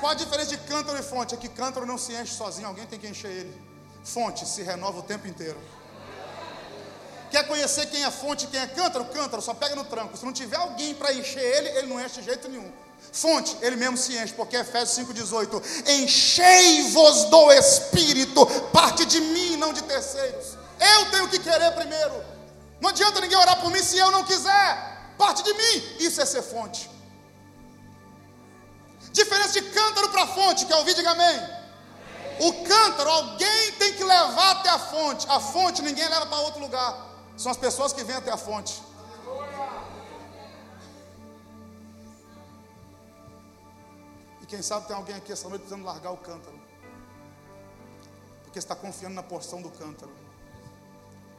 Qual a diferença de cântaro e fonte? É que cântaro não se enche sozinho, alguém tem que encher ele. Fonte se renova o tempo inteiro. Quer conhecer quem é fonte e quem é cântaro? Cântaro só pega no tranco. Se não tiver alguém para encher ele, ele não enche de jeito nenhum. Fonte, ele mesmo se enche, porque Efésios 5,18: Enchei-vos do Espírito, parte de mim, não de terceiros. Eu tenho que querer primeiro. Não adianta ninguém orar por mim se eu não quiser. Parte de mim, isso é ser fonte. Diferença de cântaro para fonte, quer ouvir? Diga amém. O cântaro, alguém tem que levar até a fonte. A fonte ninguém leva para outro lugar. São as pessoas que vêm até a fonte. quem sabe tem alguém aqui essa noite precisando largar o cântaro. Porque está confiando na porção do cântaro.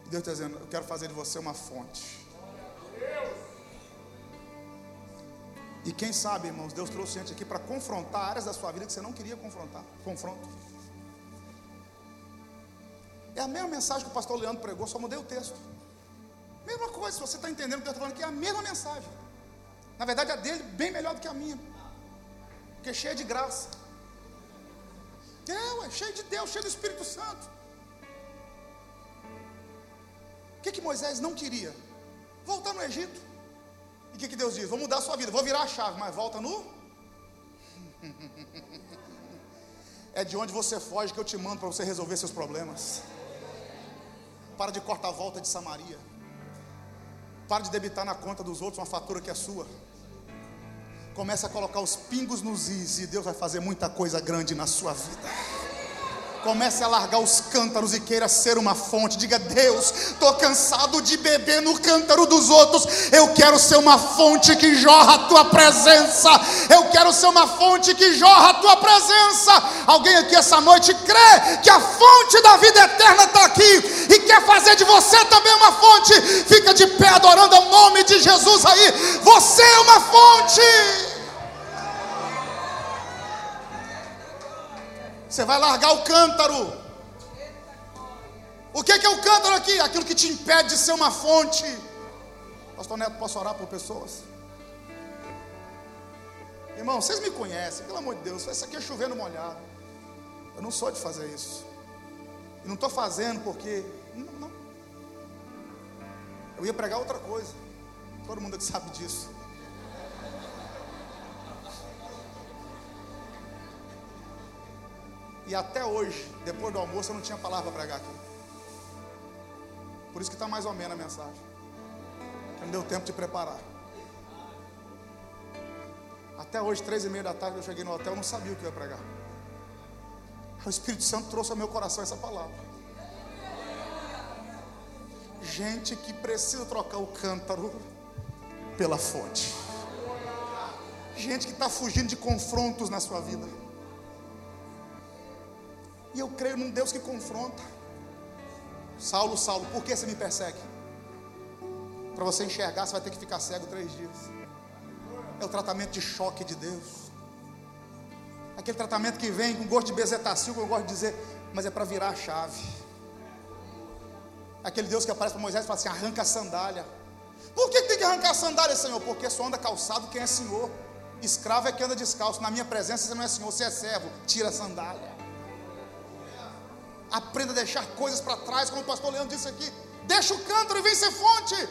E Deus está dizendo: Eu quero fazer de você uma fonte. E quem sabe, irmãos, Deus trouxe gente aqui para confrontar áreas da sua vida que você não queria confrontar. Confronto. É a mesma mensagem que o pastor Leandro pregou, só mudei o texto. Mesma coisa, se você está entendendo o que eu estou falando aqui, é a mesma mensagem. Na verdade, a dele bem melhor do que a minha. Porque é cheia de graça. É, ué, cheio de Deus, cheio do Espírito Santo. O que, que Moisés não queria? Voltar no Egito. E o que, que Deus diz? Vou mudar a sua vida, vou virar a chave, mas volta no. é de onde você foge que eu te mando para você resolver seus problemas. Para de cortar a volta de Samaria. Para de debitar na conta dos outros uma fatura que é sua. Comece a colocar os pingos nos is e Deus vai fazer muita coisa grande na sua vida. Comece a largar os cântaros e queira ser uma fonte. Diga, Deus, estou cansado de beber no cântaro dos outros. Eu quero ser uma fonte que jorra a tua presença. Eu quero ser uma fonte que jorra a tua presença. Alguém aqui essa noite crê que a fonte da vida eterna está aqui e quer fazer de você também uma fonte. Fica de pé adorando o nome de Jesus aí. Você é uma fonte. Você vai largar o cântaro. O que é o cântaro aqui? Aquilo que te impede de ser uma fonte. Pastor Neto, posso orar por pessoas? Irmão, vocês me conhecem, pelo amor de Deus. Isso aqui é chovendo molhado. Eu não sou de fazer isso. E não estou fazendo porque. Não, não. Eu ia pregar outra coisa. Todo mundo aqui sabe disso. E até hoje, depois do almoço, eu não tinha palavra para pregar aqui. Por isso que está mais ou menos a mensagem. Que não deu tempo de preparar. Até hoje, três e meia da tarde, eu cheguei no hotel, eu não sabia o que eu ia pregar. O Espírito Santo trouxe ao meu coração essa palavra. Gente que precisa trocar o cântaro pela fonte. Gente que está fugindo de confrontos na sua vida. E eu creio num Deus que confronta. Saulo, Saulo, por que você me persegue? para você enxergar, você vai ter que ficar cego três dias. É o tratamento de choque de Deus. Aquele tratamento que vem com gosto de bezetacil, que eu gosto de dizer, mas é para virar a chave. Aquele Deus que aparece para Moisés e fala assim: arranca a sandália. Por que tem que arrancar a sandália, Senhor? Porque só anda calçado quem é Senhor. Escravo é quem anda descalço. Na minha presença você não é Senhor, você é servo. Tira a sandália. Aprenda a deixar coisas para trás, como o pastor Leandro disse aqui. Deixa o cântaro e vem ser fonte.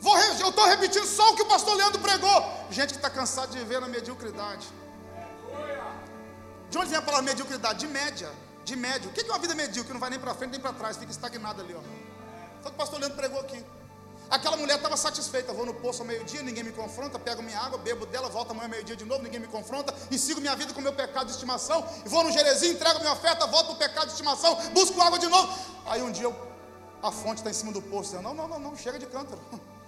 Vou, eu estou repetindo só o que o pastor Leandro pregou. Gente que está cansado de viver na mediocridade. De onde vem a palavra mediocridade? De média. De médio. O que é uma vida medíocre? Não vai nem para frente nem para trás, fica estagnado ali. Ó. O que o pastor Leandro pregou aqui. Aquela mulher estava satisfeita. Vou no poço ao meio-dia, ninguém me confronta. Pego minha água, bebo dela, volto amanhã ao meio-dia de novo, ninguém me confronta. E sigo minha vida com meu pecado de estimação. E vou no Jerezinho, entrego minha oferta, volto o pecado de estimação, busco água de novo. Aí um dia eu, a fonte está em cima do poço. Eu, não, não, não, não, chega de cântaro.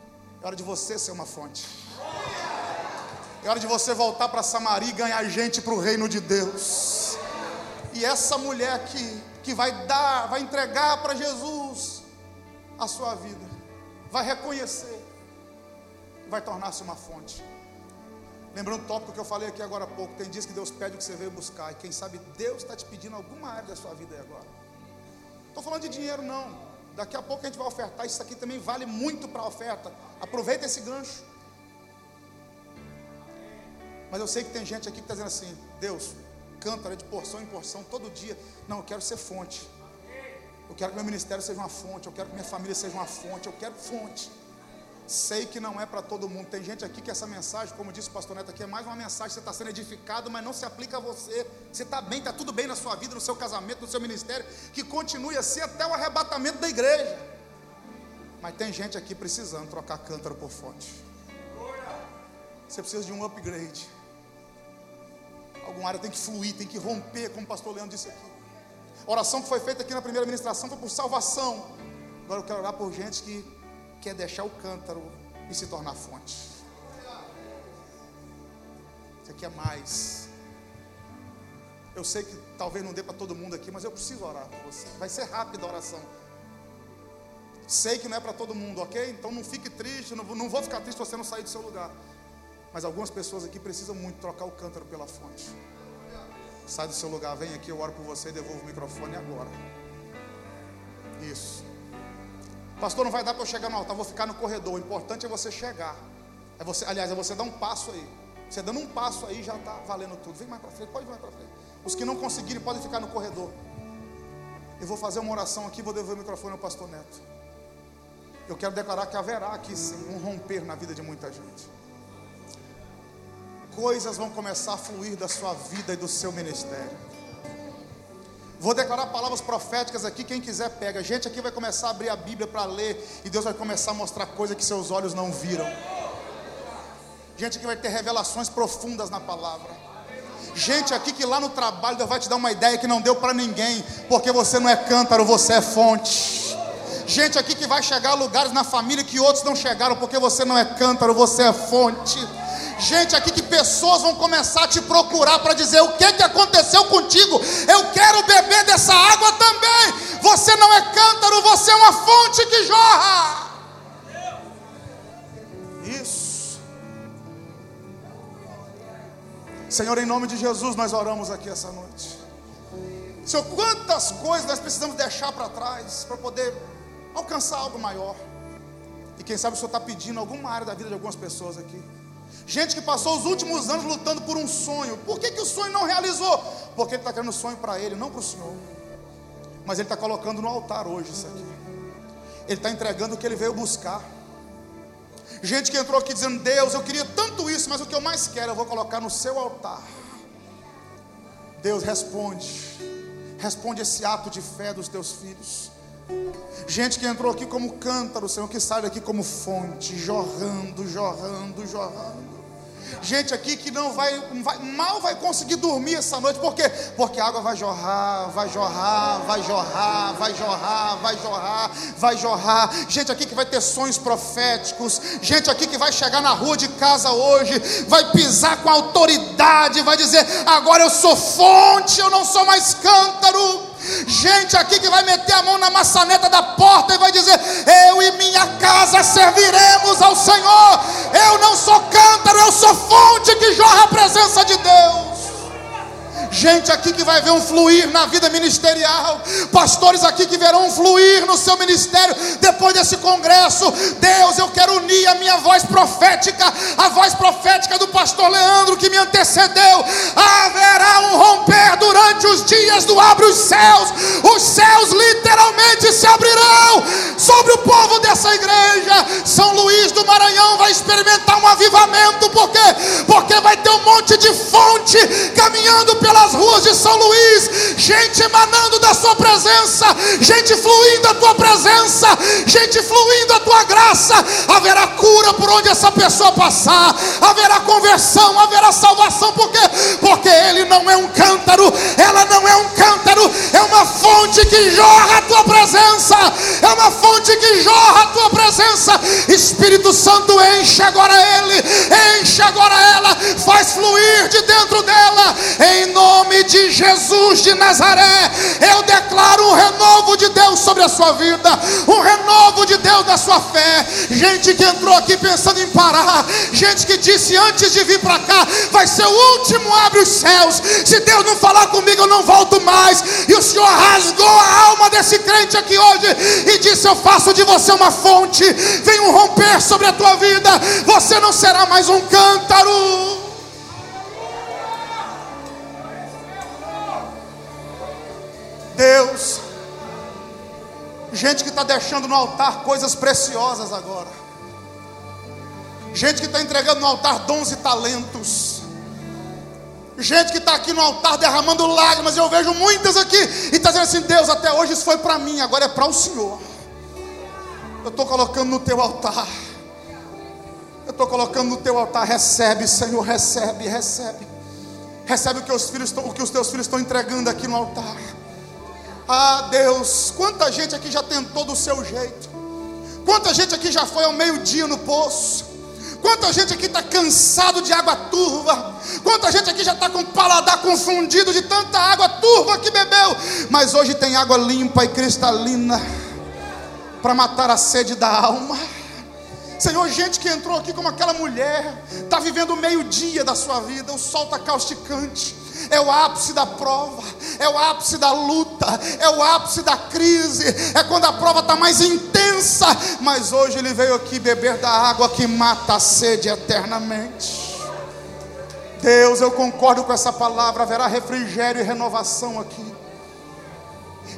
É hora de você ser uma fonte. É hora de você voltar para Samaria e ganhar gente para o reino de Deus. E essa mulher que, que vai dar, vai entregar para Jesus a sua vida, vai reconhecer, vai tornar-se uma fonte. Lembrando o tópico que eu falei aqui agora há pouco: tem dias que Deus pede o que você veio buscar, e quem sabe Deus está te pedindo alguma área da sua vida aí agora. Estou falando de dinheiro, não. Daqui a pouco a gente vai ofertar. Isso aqui também vale muito para a oferta. Aproveita esse gancho. Mas eu sei que tem gente aqui que está dizendo assim: Deus, canta de porção em porção todo dia. Não, eu quero ser fonte. Eu quero que meu ministério seja uma fonte. Eu quero que minha família seja uma fonte. Eu quero fonte. Sei que não é para todo mundo. Tem gente aqui que essa mensagem, como disse o pastor Neto aqui, é mais uma mensagem. Você está sendo edificado, mas não se aplica a você. Você está bem, está tudo bem na sua vida, no seu casamento, no seu ministério. Que continue assim até o arrebatamento da igreja. Mas tem gente aqui precisando trocar cântaro por fonte. Você precisa de um upgrade. Alguma área tem que fluir, tem que romper, como o pastor Leandro disse aqui. A oração que foi feita aqui na primeira ministração foi por salvação. Agora eu quero orar por gente que quer deixar o cântaro e se tornar fonte. Você quer mais. Eu sei que talvez não dê para todo mundo aqui, mas eu preciso orar por você. Vai ser rápida a oração. Sei que não é para todo mundo, ok? Então não fique triste, não, não vou ficar triste se você não sair do seu lugar. Mas algumas pessoas aqui precisam muito trocar o cântaro pela fonte. Sai do seu lugar, vem aqui, eu oro por você e devolvo o microfone agora. Isso. Pastor, não vai dar para eu chegar no altar, vou ficar no corredor. O importante é você chegar. É você, aliás, é você dar um passo aí. Você dando um passo aí já está valendo tudo. Vem mais para frente, pode vir mais para frente. Os que não conseguirem podem ficar no corredor. Eu vou fazer uma oração aqui, vou devolver o microfone ao pastor Neto. Eu quero declarar que haverá aqui sim um romper na vida de muita gente. Coisas vão começar a fluir da sua vida e do seu ministério. Vou declarar palavras proféticas aqui, quem quiser pega. Gente aqui vai começar a abrir a Bíblia para ler e Deus vai começar a mostrar coisas que seus olhos não viram. Gente aqui vai ter revelações profundas na palavra. Gente aqui que lá no trabalho Deus vai te dar uma ideia que não deu para ninguém, porque você não é cântaro, você é fonte. Gente aqui que vai chegar a lugares na família que outros não chegaram, porque você não é cântaro, você é fonte gente aqui que pessoas vão começar a te procurar para dizer o que, que aconteceu contigo. Eu quero beber dessa água também. Você não é cântaro, você é uma fonte que jorra. Isso. Senhor, em nome de Jesus, nós oramos aqui essa noite. Senhor, quantas coisas nós precisamos deixar para trás para poder alcançar algo maior. E quem sabe o Senhor está pedindo alguma área da vida de algumas pessoas aqui. Gente que passou os últimos anos lutando por um sonho. Por que, que o sonho não realizou? Porque ele está querendo sonho para ele, não para o Senhor. Mas ele está colocando no altar hoje isso aqui. Ele está entregando o que ele veio buscar. Gente que entrou aqui dizendo: Deus, eu queria tanto isso, mas o que eu mais quero eu vou colocar no seu altar. Deus responde, responde esse ato de fé dos teus filhos. Gente que entrou aqui como cântaro, Senhor, que sai daqui como fonte, jorrando, jorrando, jorrando. Gente aqui que não vai, vai, mal vai conseguir dormir essa noite, por quê? Porque a água vai jorrar, vai jorrar, vai jorrar, vai jorrar, vai jorrar, vai jorrar. Gente aqui que vai ter sonhos proféticos, gente aqui que vai chegar na rua de casa hoje, vai pisar com autoridade, vai dizer: agora eu sou fonte, eu não sou mais cântaro. Gente aqui que vai meter a mão na maçaneta da porta e vai dizer: Eu e minha casa serviremos ao Senhor. Eu não sou cântaro, eu sou fonte que jorra a presença de Deus gente aqui que vai ver um fluir na vida ministerial, pastores aqui que verão um fluir no seu ministério depois desse congresso. Deus, eu quero unir a minha voz profética, a voz profética do pastor Leandro que me antecedeu. Haverá um romper durante os dias do abre os céus. Os céus literalmente se abrirão sobre o povo dessa igreja. São Luís do Maranhão vai experimentar um avivamento porque porque vai ter um monte de fonte caminhando pela pelas ruas de São Luís, gente emanando da Sua presença, gente fluindo a Tua presença, gente fluindo a Tua graça. Haverá cura por onde essa pessoa passar, haverá conversão, haverá salvação, porque porque Ele não é um cântaro, ela não é um cântaro, é uma fonte que jorra a Tua presença, é uma fonte que jorra a Tua presença. Espírito Santo enche agora Ele, enche agora ela, faz fluir de dentro dela, em nome nome de Jesus de Nazaré, eu declaro um renovo de Deus sobre a sua vida, um renovo de Deus na sua fé. Gente que entrou aqui pensando em parar, gente que disse antes de vir para cá, vai ser o último, abre os céus. Se Deus não falar comigo, eu não volto mais. E o Senhor rasgou a alma desse crente aqui hoje e disse: Eu faço de você uma fonte, um romper sobre a tua vida, você não será mais um cântaro. Deus. Gente que está deixando no altar coisas preciosas agora. Gente que está entregando no altar dons e talentos. Gente que está aqui no altar derramando lágrimas. Eu vejo muitas aqui e está dizendo assim: Deus, até hoje isso foi para mim, agora é para o Senhor. Eu estou colocando no teu altar. Eu estou colocando no teu altar. Recebe, Senhor, recebe, recebe. Recebe o que os, filhos, o que os teus filhos estão entregando aqui no altar. Ah, Deus, quanta gente aqui já tentou do seu jeito. Quanta gente aqui já foi ao meio-dia no poço. Quanta gente aqui está cansado de água turva. Quanta gente aqui já está com o paladar confundido de tanta água turva que bebeu. Mas hoje tem água limpa e cristalina para matar a sede da alma. Senhor, gente que entrou aqui como aquela mulher, está vivendo o meio-dia da sua vida, o sol está causticante é o ápice da prova, é o ápice da luta, é o ápice da crise, é quando a prova está mais intensa. Mas hoje ele veio aqui beber da água que mata a sede eternamente. Deus, eu concordo com essa palavra, haverá refrigério e renovação aqui.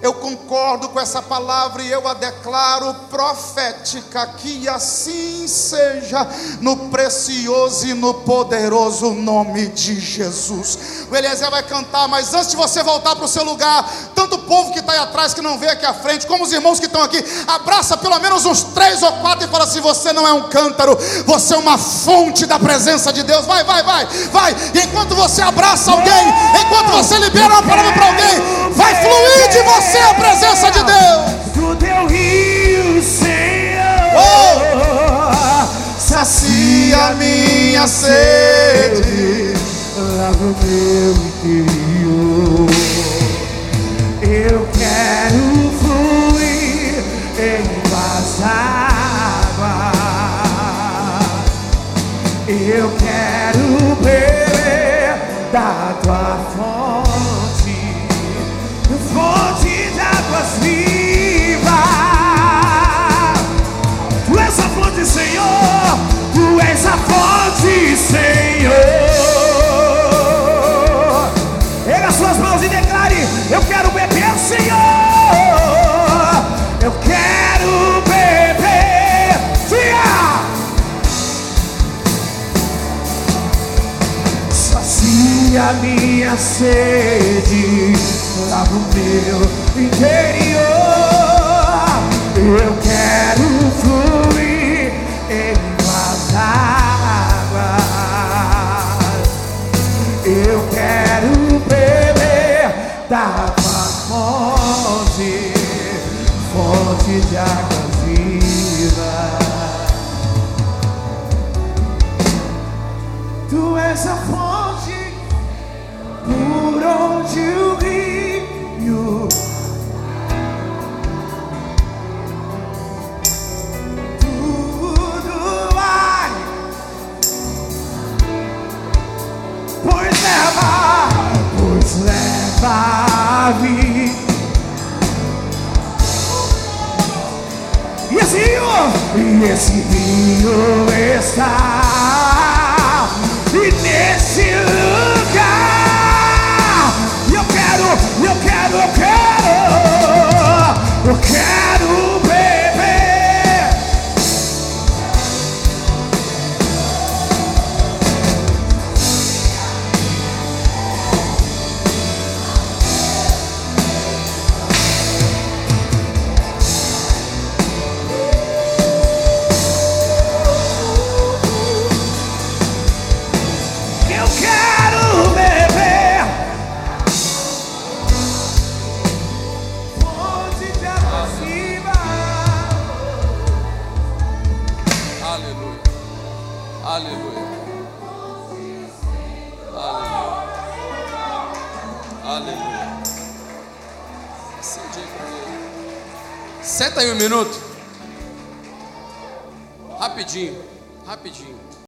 Eu concordo com essa palavra e eu a declaro profética, que assim seja, no precioso e no poderoso nome de Jesus. O Eliezer vai cantar, mas antes de você voltar para o seu lugar, tanto o povo que está aí atrás, que não vê aqui à frente, como os irmãos que estão aqui, abraça pelo menos uns três ou quatro e fala assim: você não é um cântaro, você é uma fonte da presença de Deus. Vai, vai, vai, vai. E enquanto você abraça alguém, enquanto você libera uma palavra para alguém, vai fluir de você conhecer a presença de Deus. Do teu rio, Senhor, oh, sacia minha sede, lava o meu interior. Eu quero fluir em água. Eu quero beber da tua fonte, a fonte, Senhor. Erga suas mãos e declare: Eu quero beber, Senhor. Eu quero beber. Tia! Sacia minha sede lava o meu interior. Eu quero Eu quero beber da tua fonte, fonte de água viva. Tu és a E esse o e esse vinho está. E nesse Senta